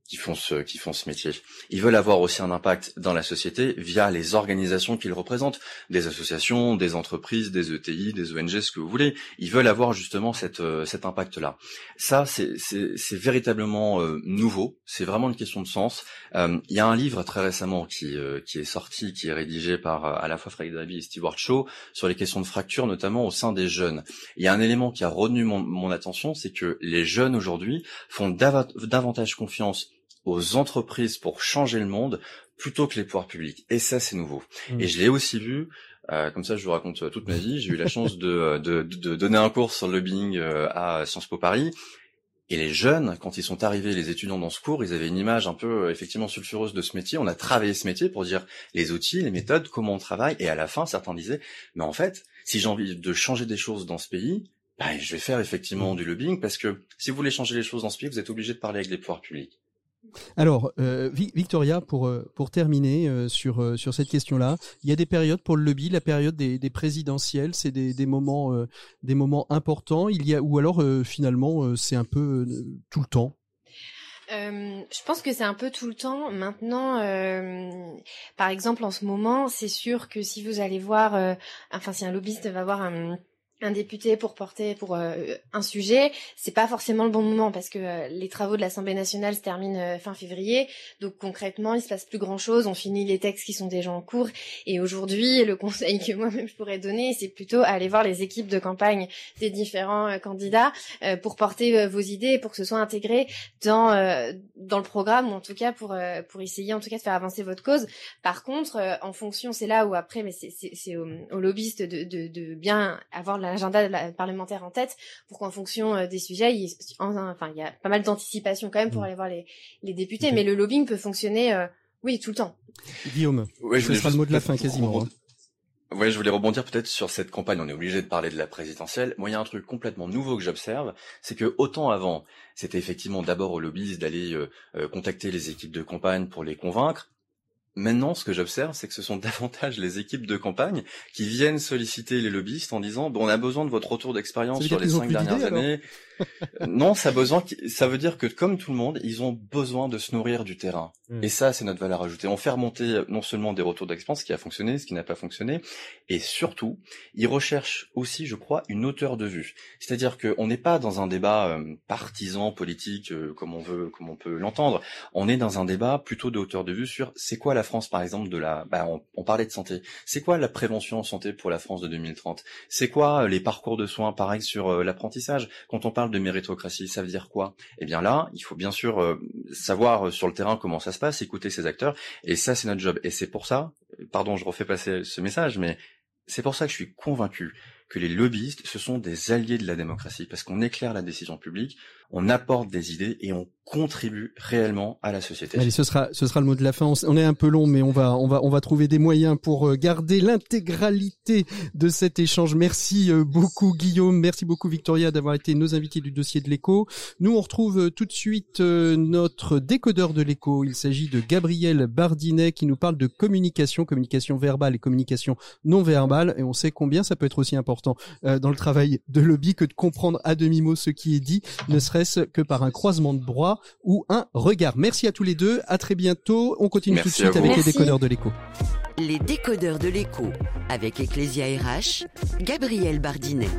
qui font ce qui font ce métier. Ils veulent avoir aussi un impact dans la société via les organisations qu'ils représentent, des associations, des entreprises, des ETI, des ONG, ce que vous voulez. Ils veulent avoir justement cette euh, cet impact-là. Ça, c'est véritablement euh, nouveau. C'est vraiment une question de sens. Euh, il y a un livre très récemment qui qui est sorti, qui est rédigé par à la fois Fred David et Stewart Shaw sur les questions de fracture, notamment au sein des jeunes. Il y a un élément qui a retenu mon, mon attention, c'est que les jeunes aujourd'hui font davantage confiance aux entreprises pour changer le monde plutôt que les pouvoirs publics. Et ça, c'est nouveau. Mmh. Et je l'ai aussi vu. Euh, comme ça, je vous raconte euh, toute ma vie. J'ai eu la chance de, euh, de, de, donner un cours sur le lobbying à Sciences Po Paris. Et les jeunes, quand ils sont arrivés, les étudiants dans ce cours, ils avaient une image un peu effectivement sulfureuse de ce métier. On a travaillé ce métier pour dire les outils, les méthodes, comment on travaille. Et à la fin, certains disaient, mais en fait, si j'ai envie de changer des choses dans ce pays, bah, je vais faire effectivement mmh. du lobbying parce que si vous voulez changer les choses dans ce pays, vous êtes obligé de parler avec les pouvoirs publics. Alors, euh, Victoria, pour, euh, pour terminer euh, sur, sur cette question-là, il y a des périodes pour le lobby, la période des, des présidentielles, c'est des, moments, des moments importants, il y a, ou alors finalement c'est un peu tout le temps je pense que c'est un peu tout le temps. Maintenant, par exemple, en ce moment, c'est sûr que si vous allez voir, enfin, si un lobbyiste va voir un, un député pour porter pour euh, un sujet, c'est pas forcément le bon moment parce que euh, les travaux de l'Assemblée nationale se terminent euh, fin février. Donc concrètement, il se passe plus grand-chose, on finit les textes qui sont déjà en cours et aujourd'hui, le conseil que moi-même je pourrais donner, c'est plutôt aller voir les équipes de campagne des différents candidats pour porter vos idées pour que ce soit intégré dans dans le programme ou en tout cas pour pour essayer en tout cas de faire avancer votre cause. Par contre, en fonction, c'est là où après mais c'est c'est aux, aux lobbyistes de, de de bien avoir la l'agenda parlementaire en tête pour qu'en fonction euh, des sujets, il, enfin, il y a pas mal d'anticipation quand même pour mm. aller voir les, les députés, mais le lobbying peut fonctionner, euh, oui, tout le temps. Guillaume, ouais, ce sera le mot de la fin quasiment. Hein. Ouais, je voulais rebondir peut-être sur cette campagne. On est obligé de parler de la présidentielle. Moi, il y a un truc complètement nouveau que j'observe, c'est que autant avant, c'était effectivement d'abord aux lobbyistes d'aller euh, contacter les équipes de campagne pour les convaincre. Maintenant, ce que j'observe, c'est que ce sont davantage les équipes de campagne qui viennent solliciter les lobbyistes en disant bon, on a besoin de votre retour d'expérience sur les cinq dernières années. Non, ça, besoin, ça veut dire que comme tout le monde, ils ont besoin de se nourrir du terrain. Hmm. Et ça, c'est notre valeur ajoutée. On fait remonter euh, non seulement des retours d'expérience, ce qui a fonctionné, ce qui n'a pas fonctionné, et surtout, ils recherchent aussi, je crois, une hauteur de vue. C'est-à-dire qu'on n'est pas dans un débat euh, partisan, politique, euh, comme on veut, comme on peut l'entendre. On est dans un débat plutôt de hauteur de vue sur c'est quoi la France, par exemple, de la. Bah, on, on parlait de santé. C'est quoi la prévention en santé pour la France de 2030 C'est quoi les parcours de soins, pareil sur l'apprentissage? Quand on parle de méritocratie, ça veut dire quoi? Eh bien là, il faut bien sûr euh, savoir euh, sur le terrain comment ça se passe, écouter ses acteurs, et ça c'est notre job. Et c'est pour ça, pardon, je refais passer ce message, mais c'est pour ça que je suis convaincu que les lobbyistes, ce sont des alliés de la démocratie, parce qu'on éclaire la décision publique, on apporte des idées et on contribue réellement à la société. Allez, ce sera ce sera le mot de la fin. On est un peu long, mais on va on va on va trouver des moyens pour euh, garder l'intégralité de cet échange. Merci euh, beaucoup Guillaume, merci beaucoup Victoria d'avoir été nos invités du dossier de l'écho. Nous on retrouve euh, tout de suite notre décodeur de l'écho. Il s'agit de Gabriel Bardinet qui nous parle de communication, communication verbale et communication non verbale. Et on sait combien ça peut être aussi important dans le travail de lobby que de comprendre à demi mot ce qui est dit, ne que par un croisement de bras ou un regard. Merci à tous les deux. À très bientôt. On continue tout de suite avec les décodeurs de l'écho. Les décodeurs de l'écho avec Ecclesia RH, Gabriel Bardinet.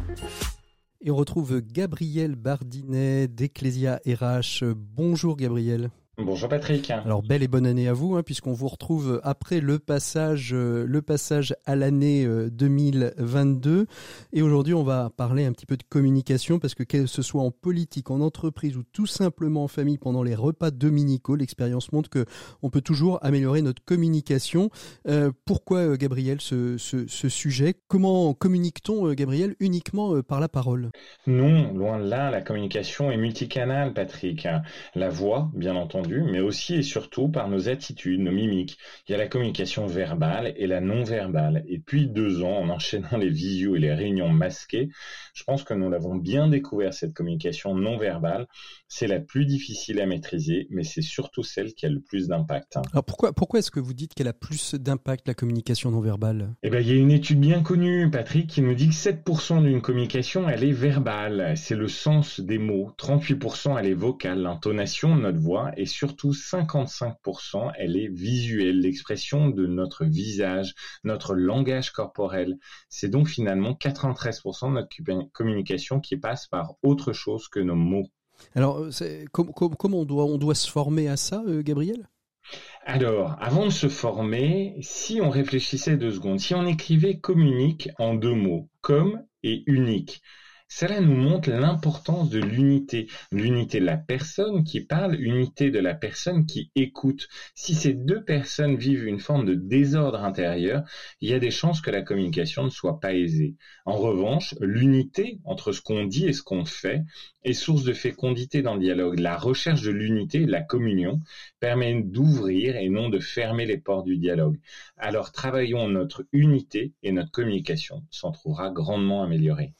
Et on retrouve Gabriel Bardinet d'Ecclesia RH. Bonjour Gabriel. Bonjour Patrick. Alors belle et bonne année à vous, hein, puisqu'on vous retrouve après le passage, euh, le passage à l'année 2022. Euh, et aujourd'hui, on va parler un petit peu de communication, parce que que ce soit en politique, en entreprise ou tout simplement en famille pendant les repas dominicaux, l'expérience montre que on peut toujours améliorer notre communication. Euh, pourquoi, Gabriel, ce, ce, ce, sujet? Comment communique-t-on, Gabriel, uniquement par la parole? Non, loin de là, la communication est multicanale, Patrick. La voix, bien entendu mais aussi et surtout par nos attitudes, nos mimiques. Il y a la communication verbale et la non verbale. Et depuis deux ans, en enchaînant les visios et les réunions masquées, je pense que nous l'avons bien découvert, cette communication non verbale. C'est la plus difficile à maîtriser, mais c'est surtout celle qui a le plus d'impact. Alors pourquoi, pourquoi est-ce que vous dites qu'elle a plus d'impact, la communication non verbale Eh bien, il y a une étude bien connue, Patrick, qui nous dit que 7% d'une communication, elle est verbale. C'est le sens des mots. 38%, elle est vocale, l'intonation de notre voix. Et surtout 55%, elle est visuelle, l'expression de notre visage, notre langage corporel. C'est donc finalement 93% de notre communication qui passe par autre chose que nos mots. Alors, comment on doit, on doit se former à ça, euh, Gabriel? Alors, avant de se former, si on réfléchissait deux secondes, si on écrivait communique en deux mots, comme et unique, cela nous montre l'importance de l'unité, l'unité de la personne qui parle, l'unité de la personne qui écoute. Si ces deux personnes vivent une forme de désordre intérieur, il y a des chances que la communication ne soit pas aisée. En revanche, l'unité entre ce qu'on dit et ce qu'on fait est source de fécondité dans le dialogue. La recherche de l'unité, la communion, permet d'ouvrir et non de fermer les portes du dialogue. Alors travaillons notre unité et notre communication s'en trouvera grandement améliorée.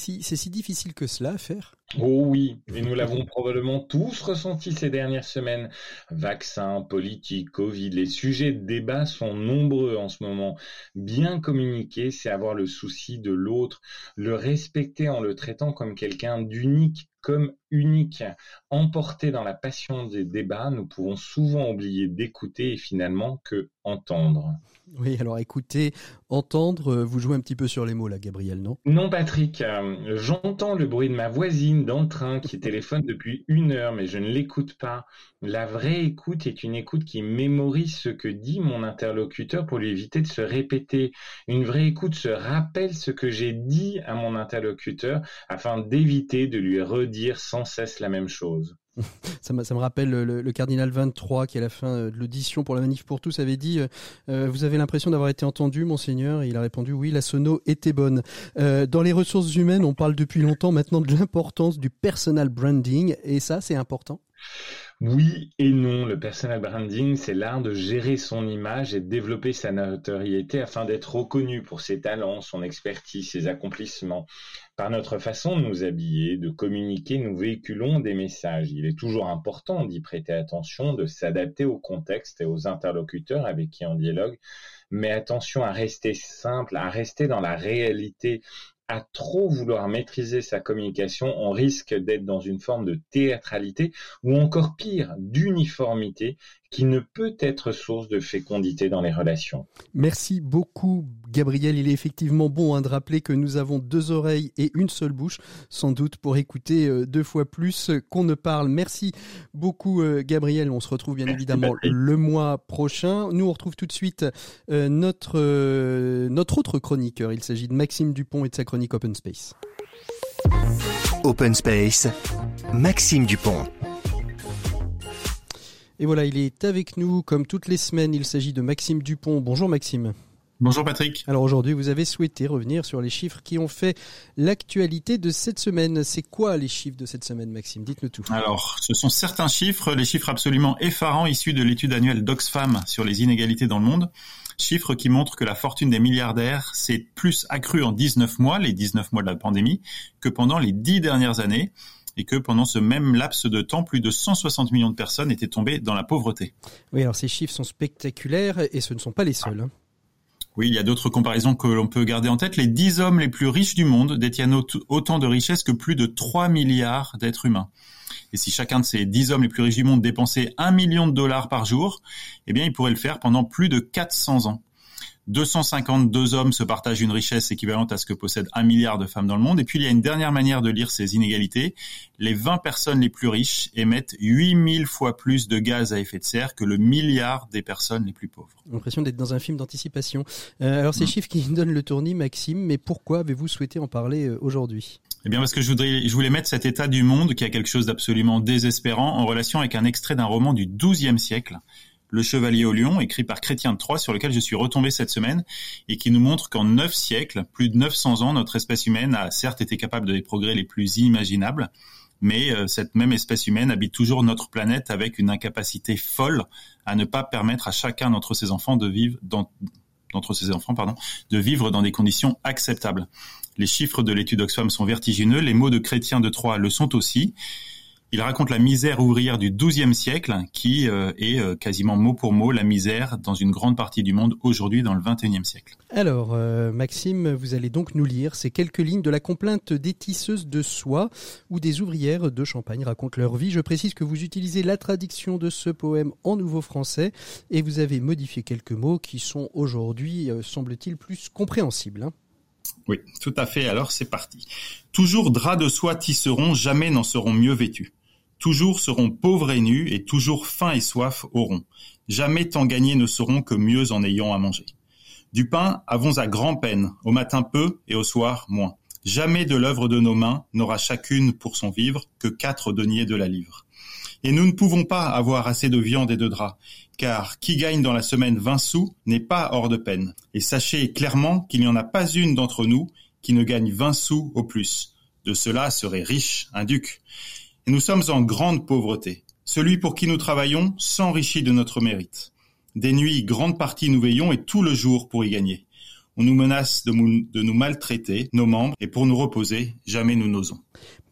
Si, si difficile que cela à faire Oh oui, et nous l'avons probablement tous ressenti ces dernières semaines. Vaccins, politique, Covid, les sujets de débat sont nombreux en ce moment. Bien communiquer, c'est avoir le souci de l'autre, le respecter en le traitant comme quelqu'un d'unique, comme unique. Emporté dans la passion des débats, nous pouvons souvent oublier d'écouter et finalement que entendre. Oui, alors écouter, entendre, euh, vous jouez un petit peu sur les mots là, Gabriel, non? Non, Patrick, euh, j'entends le bruit de ma voisine dans le train qui téléphone depuis une heure, mais je ne l'écoute pas. La vraie écoute est une écoute qui mémorise ce que dit mon interlocuteur pour lui éviter de se répéter. Une vraie écoute se rappelle ce que j'ai dit à mon interlocuteur afin d'éviter de lui redire sans cesse la même chose. ça, me, rappelle le, cardinal 23 qui à la fin de l'audition pour la manif pour tous avait dit euh, euh, vous avez l'impression d'avoir été entendu monseigneur il a répondu oui la sono était bonne. Euh, dans les ressources humaines on parle depuis longtemps maintenant de l'importance du personal branding et ça c'est important oui et non. Le personal branding, c'est l'art de gérer son image et de développer sa notoriété afin d'être reconnu pour ses talents, son expertise, ses accomplissements. Par notre façon de nous habiller, de communiquer, nous véhiculons des messages. Il est toujours important d'y prêter attention, de s'adapter au contexte et aux interlocuteurs avec qui on dialogue. Mais attention à rester simple, à rester dans la réalité à trop vouloir maîtriser sa communication, on risque d'être dans une forme de théâtralité ou encore pire, d'uniformité qui ne peut être source de fécondité dans les relations. Merci beaucoup Gabriel. Il est effectivement bon hein, de rappeler que nous avons deux oreilles et une seule bouche, sans doute pour écouter euh, deux fois plus qu'on ne parle. Merci beaucoup euh, Gabriel. On se retrouve bien évidemment le mois prochain. Nous on retrouve tout de suite euh, notre, notre autre chroniqueur. Il s'agit de Maxime Dupont et de sa chronique Open Space. Open Space, Maxime Dupont. Et voilà, il est avec nous comme toutes les semaines. Il s'agit de Maxime Dupont. Bonjour Maxime. Bonjour Patrick. Alors aujourd'hui, vous avez souhaité revenir sur les chiffres qui ont fait l'actualité de cette semaine. C'est quoi les chiffres de cette semaine, Maxime? Dites-nous tout. Alors, ce sont certains chiffres, les chiffres absolument effarants issus de l'étude annuelle d'Oxfam sur les inégalités dans le monde. Chiffres qui montrent que la fortune des milliardaires s'est plus accrue en 19 mois, les 19 mois de la pandémie, que pendant les 10 dernières années et que pendant ce même laps de temps, plus de 160 millions de personnes étaient tombées dans la pauvreté. Oui, alors ces chiffres sont spectaculaires et ce ne sont pas les seuls. Hein. Oui, il y a d'autres comparaisons que l'on peut garder en tête. Les 10 hommes les plus riches du monde détiennent autant de richesses que plus de 3 milliards d'êtres humains. Et si chacun de ces 10 hommes les plus riches du monde dépensait 1 million de dollars par jour, eh bien, il pourrait le faire pendant plus de 400 ans. 252 hommes se partagent une richesse équivalente à ce que possède un milliard de femmes dans le monde. Et puis il y a une dernière manière de lire ces inégalités. Les 20 personnes les plus riches émettent 8000 fois plus de gaz à effet de serre que le milliard des personnes les plus pauvres. L'impression d'être dans un film d'anticipation. Euh, alors ces mm. chiffres qui donnent le tournis, Maxime, mais pourquoi avez-vous souhaité en parler euh, aujourd'hui? Eh bien parce que je voudrais, je voulais mettre cet état du monde qui a quelque chose d'absolument désespérant en relation avec un extrait d'un roman du XIIe siècle le Chevalier au Lion, écrit par Chrétien de Troyes, sur lequel je suis retombé cette semaine, et qui nous montre qu'en neuf siècles, plus de 900 ans, notre espèce humaine a certes été capable de des progrès les plus inimaginables, mais euh, cette même espèce humaine habite toujours notre planète avec une incapacité folle à ne pas permettre à chacun d'entre ses enfants de vivre dans d'entre ses enfants, pardon, de vivre dans des conditions acceptables. Les chiffres de l'étude Oxfam sont vertigineux, les mots de Chrétien de Troyes le sont aussi. Il raconte la misère ouvrière du XIIe siècle, qui euh, est euh, quasiment mot pour mot la misère dans une grande partie du monde aujourd'hui dans le XXIe siècle. Alors, euh, Maxime, vous allez donc nous lire ces quelques lignes de la complainte des tisseuses de soie, où des ouvrières de Champagne racontent leur vie. Je précise que vous utilisez la traduction de ce poème en nouveau français, et vous avez modifié quelques mots qui sont aujourd'hui, semble-t-il, plus compréhensibles. Hein. Oui, tout à fait. Alors c'est parti. Toujours draps de soie tisseront, jamais n'en seront mieux vêtus. Toujours seront pauvres et nus, et toujours faim et soif auront. Jamais tant gagnés ne seront que mieux en ayant à manger. Du pain avons à grand peine, au matin peu et au soir moins. Jamais de l'œuvre de nos mains n'aura chacune pour son vivre que quatre deniers de la livre. Et nous ne pouvons pas avoir assez de viande et de drap, car qui gagne dans la semaine vingt sous n'est pas hors de peine. Et sachez clairement qu'il n'y en a pas une d'entre nous qui ne gagne vingt sous au plus. De cela serait riche un duc. Nous sommes en grande pauvreté. Celui pour qui nous travaillons s'enrichit de notre mérite. Des nuits, grande partie nous veillons et tout le jour pour y gagner. On nous menace de, nous maltraiter, nos membres, et pour nous reposer, jamais nous n'osons.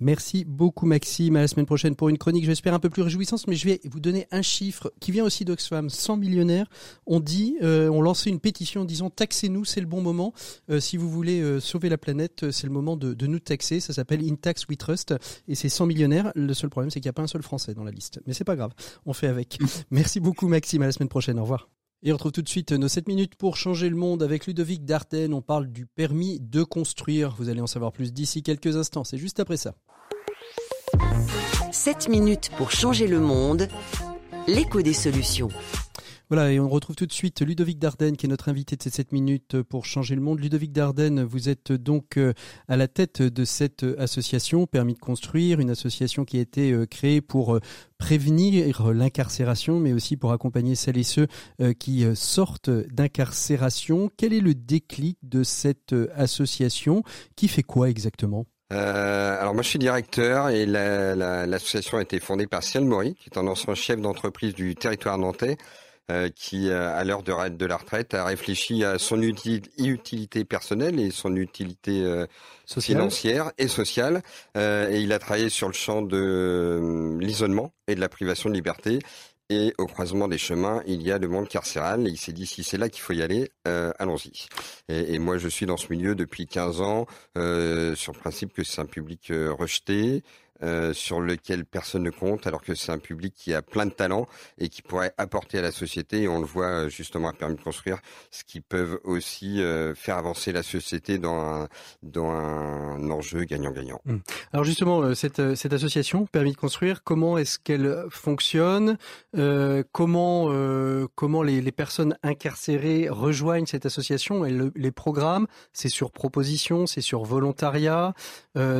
Merci beaucoup Maxime. À la semaine prochaine pour une chronique, j'espère un peu plus réjouissante, mais je vais vous donner un chiffre qui vient aussi d'Oxfam. 100 millionnaires ont dit, euh, ont lancé une pétition en disant taxez-nous, c'est le bon moment. Euh, si vous voulez euh, sauver la planète, c'est le moment de, de nous taxer. Ça s'appelle In Tax We Trust et c'est 100 millionnaires. Le seul problème, c'est qu'il n'y a pas un seul Français dans la liste, mais c'est pas grave. On fait avec. Merci beaucoup Maxime. À la semaine prochaine. Au revoir. Et on retrouve tout de suite nos 7 minutes pour changer le monde avec Ludovic Dardenne. On parle du permis de construire. Vous allez en savoir plus d'ici quelques instants. C'est juste après ça. 7 minutes pour changer le monde. L'écho des solutions. Voilà, et on retrouve tout de suite Ludovic Dardenne, qui est notre invité de ces 7 minutes pour changer le monde. Ludovic Dardenne, vous êtes donc euh, à la tête de cette association Permis de construire, une association qui a été euh, créée pour euh, prévenir l'incarcération, mais aussi pour accompagner celles et ceux qui sortent d'incarcération. Quel est le déclic de cette association? Qui fait quoi exactement? Euh, alors moi je suis directeur et l'association a été fondée par Ciel Maury, qui est un ancien chef d'entreprise du territoire nantais, euh, qui, euh, à l'heure de, de, la retraite, a réfléchi à son utilité personnelle et son utilité euh, financière et sociale. et il a travaillé sur le champ de l'isolement et de la privation de liberté. Et au croisement des chemins, il y a le monde carcéral. Et il s'est dit, si c'est là qu'il faut y aller, allons-y. Et, moi, je suis dans ce milieu depuis 15 ans, sur le principe que c'est un public rejeté, euh, sur lequel personne ne compte, alors que c'est un public qui a plein de talents et qui pourrait apporter à la société. Et on le voit euh, justement à Permis de construire, ce qui peuvent aussi euh, faire avancer la société dans un, dans un enjeu gagnant-gagnant. Hum. Alors justement, cette, cette association Permis de construire, comment est-ce qu'elle fonctionne Comment, comment les, les, personnes incarcérées rejoignent cette association et les programmes? C'est sur proposition, c'est sur volontariat,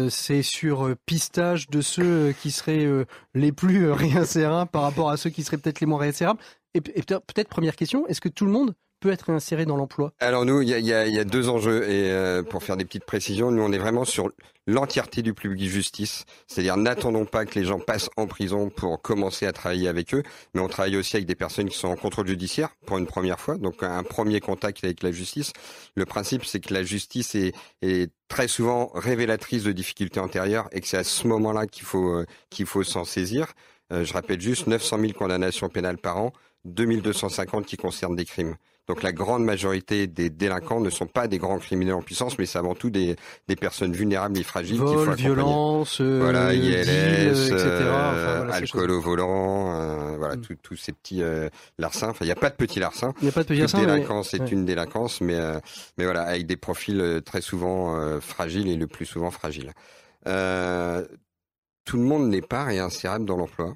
c'est sur pistage de ceux euh, qui seraient euh, les plus euh, réinsérables par rapport à ceux qui seraient peut-être les moins réinsérables. Et, peut-être première question, est-ce que tout le monde peut être inséré dans l'emploi Alors nous, il y a, deux enjeux et pour faire des petites précisions, nous on est vraiment sur l'entièreté du public justice, c'est-à-dire n'attendons pas que les gens passent en prison pour commencer à travailler avec eux, mais on travaille aussi avec des personnes qui sont en contrôle judiciaire pour une première fois, donc un premier contact avec la justice. Le principe, c'est que la justice est, est très souvent révélatrice de difficultés antérieures et que c'est à ce moment-là qu'il faut euh, qu'il faut s'en saisir. Euh, je rappelle juste 900 000 condamnations pénales par an, 2250 qui concernent des crimes. Donc la grande majorité des délinquants ne sont pas des grands criminels en puissance, mais c'est avant tout des, des personnes vulnérables et fragiles Vol, qu'il faut violence, euh, voilà, ILS, etc. Euh, alcool au volant, euh, voilà, mm. tous ces petits larcins. Enfin, il n'y a pas de petits larcins. Il n'y a pas de petits larcins. délinquance c'est une délinquance, mais mais voilà, avec des profils très souvent fragiles et le plus souvent fragiles. tout le monde n'est pas réinsérable dans l'emploi.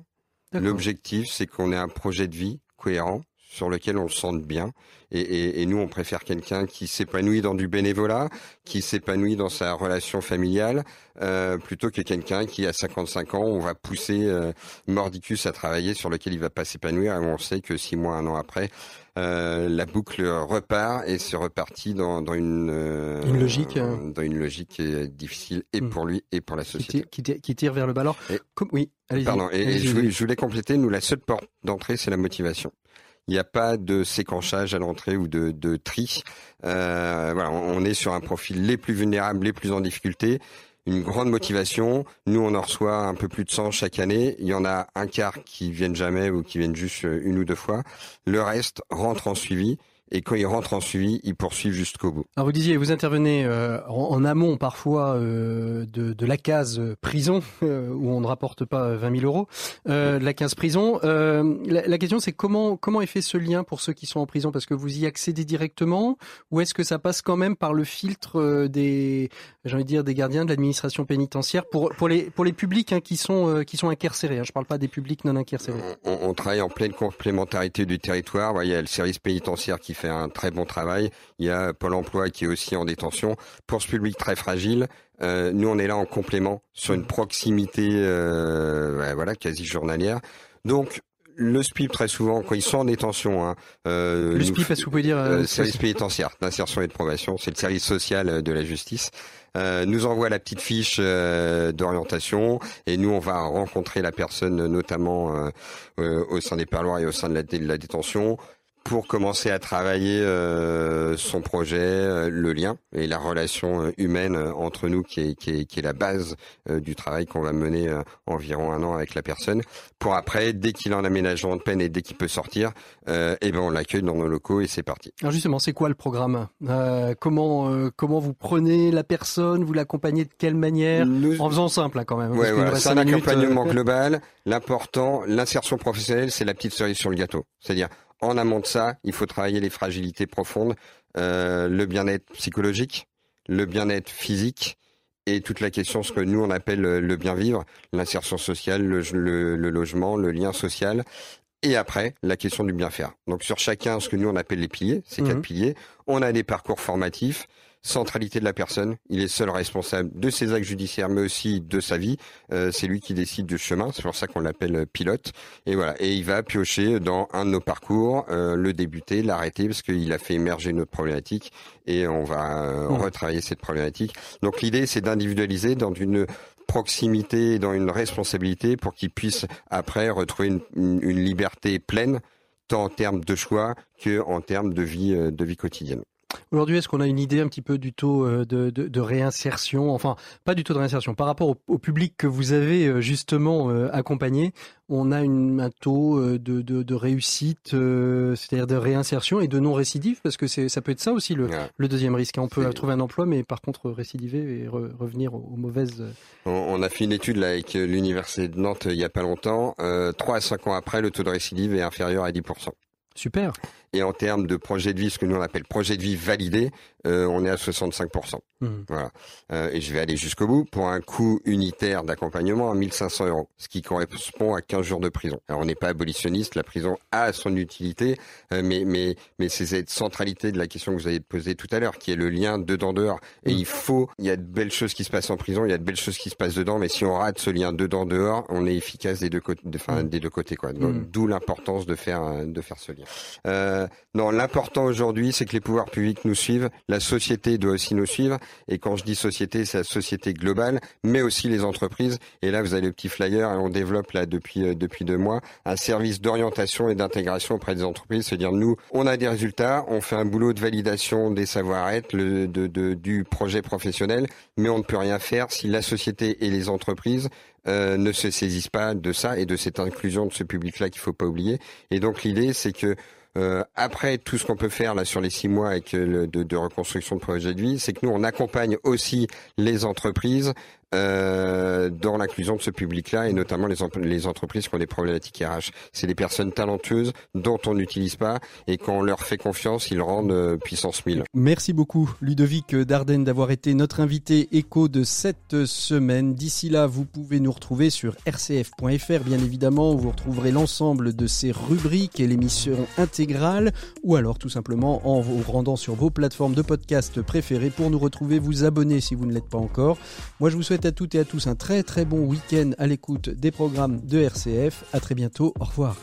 L'objectif, c'est qu'on ait un projet de vie cohérent sur lequel on le sente bien. Et, et, et nous, on préfère quelqu'un qui s'épanouit dans du bénévolat, qui s'épanouit dans sa relation familiale, euh, plutôt que quelqu'un qui, à 55 ans, on va pousser euh, mordicus à travailler sur lequel il va pas s'épanouir, et on sait que six mois, un an après, euh, la boucle repart et se repartit dans, dans une, euh, une logique, hein. dans une logique difficile et hmm. pour lui et pour la société. Qui, tire, qui tire vers le bas. Alors, oui, allez-y. Pardon, et, je, je voulais compléter, nous, la seule porte d'entrée, c'est la motivation. Il n'y a pas de séquenchage à l'entrée ou de, de tri. Euh, on est sur un profil les plus vulnérables, les plus en difficulté. une grande motivation. Nous, on en reçoit un peu plus de 100 chaque année. Il y en a un quart qui viennent jamais ou qui viennent juste une ou deux fois. Le reste rentre en suivi et quand ils rentrent en suivi, ils poursuivent jusqu'au bout. Alors vous disiez, vous intervenez euh, en, amont parfois euh, de, de, la case prison, euh, où on ne rapporte pas 20 000 euros, la case prison. La, la, question c'est comment comment est fait ce lien pour ceux qui sont en prison? Parce que vous y accédez directement, ou est-ce que ça passe quand même par le filtre des, j'ai envie de dire, des gardiens de l'administration pénitentiaire pour pour les pour les publics hein, qui sont qui sont incarcérés. Hein, je parle pas des publics non incarcérés. On, on, travaille en pleine complémentarité du territoire. Il y a le service pénitentiaire qui fait un très bon travail. Il y a Pôle Emploi qui est aussi en détention. Pour ce public très fragile, euh, nous on est là en complément sur une proximité, euh, voilà, quasi journalière. Donc le SPIP très souvent quand ils sont en détention. Hein, euh, le SPIP, est-ce que vous pouvez dire euh, Service pénitentiaire d'insertion et de probation, c'est le service social de la justice. Euh, nous envoie la petite fiche d'orientation et nous on va rencontrer la personne notamment au sein des parloirs et au sein de la, de la détention pour commencer à travailler euh, son projet, euh, le lien et la relation euh, humaine entre nous qui est, qui est, qui est la base du travail qu'on va mener environ un an avec la personne. Pour après, dès qu'il a un aménagement de peine et dès qu'il peut sortir, eh ben on l'accueille dans nos locaux et c'est parti. Alors justement, c'est quoi le programme? Comment comment vous prenez la personne? Vous l'accompagnez de quelle manière? En faisant simple hein, quand même. Ouais, voilà, c'est un accompagnement global. L'important, l'insertion professionnelle, c'est la petite cerise sur le gâteau. C'est-à-dire en amont de ça, il faut travailler les fragilités profondes, euh, le bien-être psychologique, le bien-être physique et toute la question, ce que nous on appelle le bien vivre, l'insertion sociale, le, logement, le lien social. Et après, la question du bien faire. Donc sur chacun, ce que nous on appelle les piliers, ces quatre mhm. piliers, on a des parcours formatifs centralité de la personne. Il est seul responsable de ses actes judiciaires, mais aussi de sa vie. Euh, c'est lui qui décide du chemin. C'est pour ça qu'on l'appelle euh, pilote. Et voilà. Et il va piocher dans un de nos parcours, euh, le débuter, l'arrêter, parce qu'il a fait émerger notre problématique et on va mmh. retravailler cette problématique. Donc l'idée, c'est d'individualiser dans une proximité, dans une responsabilité, pour qu'il puisse après retrouver une, une liberté pleine tant en termes de choix que en termes de vie de vie quotidienne. Aujourd'hui, est-ce qu'on a une idée un petit peu du taux euh, de, de, de réinsertion? Enfin, pas du taux de réinsertion. Par rapport au, public que vous avez euh, justement euh, accompagné, on a une, un taux de, de réussite, c'est-à-dire de réinsertion et de non-récidive, parce que ça peut être ça aussi le, le deuxième risque. On peut trouver un emploi, mais par contre récidiver et revenir aux, mauvaises... On, a fait une étude là, avec l'Université de Nantes il n'y a pas longtemps. Euh, 3 à 5 ans après, le taux de récidive est inférieur à 10%. Super. Et en termes de projet de vie, ce que nous on appelle projet de vie validé, euh, on est à 65%. Mmh. Voilà. Euh, et je vais aller jusqu'au bout pour un coût unitaire d'accompagnement à 1500 euros, ce qui correspond à 15 jours de prison. Alors on n'est pas abolitionniste, la prison a son utilité, euh, mais mais mais c'est cette centralité de la question que vous avez posée tout à l'heure, qui est le lien dedans dehors. Et mmh. il faut, il y a de belles choses qui se passent en prison, il y a de belles choses qui se passent dedans, mais si on rate ce lien dedans dehors, on est efficace des deux côtés, enfin mmh. des deux côtés quoi. D'où l'importance de faire de faire ce lien. Euh, non, l'important aujourd'hui, c'est que les pouvoirs publics nous suivent, la société doit aussi nous suivre. Et quand je dis société, c'est la société globale, mais aussi les entreprises. Et là, vous avez le petit flyer, on développe là depuis euh, depuis deux mois un service d'orientation et d'intégration auprès des entreprises. C'est-à-dire nous, on a des résultats, on fait un boulot de validation des savoir-être, de, du projet professionnel, mais on ne peut rien faire si la société et les entreprises euh, ne se saisissent pas de ça et de cette inclusion de ce public-là qu'il faut pas oublier. Et donc l'idée, c'est que euh, après tout ce qu'on peut faire là sur les six mois avec le, de, de reconstruction de projet de vie, c'est que nous on accompagne aussi les entreprises euh, dans l'inclusion de ce public-là et notamment les, entreprises qui ont des problématiques RH. C'est des personnes talentueuses dont on n'utilise pas et quand on leur fait confiance, ils rendent euh, puissance 1000. Merci beaucoup Ludovic Dardenne d'avoir été notre invité écho de cette semaine. D'ici là, vous pouvez nous retrouver sur rcf.fr bien évidemment où vous retrouverez l'ensemble de ces rubriques et l'émission intégrale ou alors tout simplement en vous rendant sur vos plateformes de podcast préférées pour nous retrouver, vous abonner si vous ne l'êtes pas encore. Moi je vous à toutes et à tous un très très bon week-end à l'écoute des programmes de RCF. À très bientôt. Au revoir.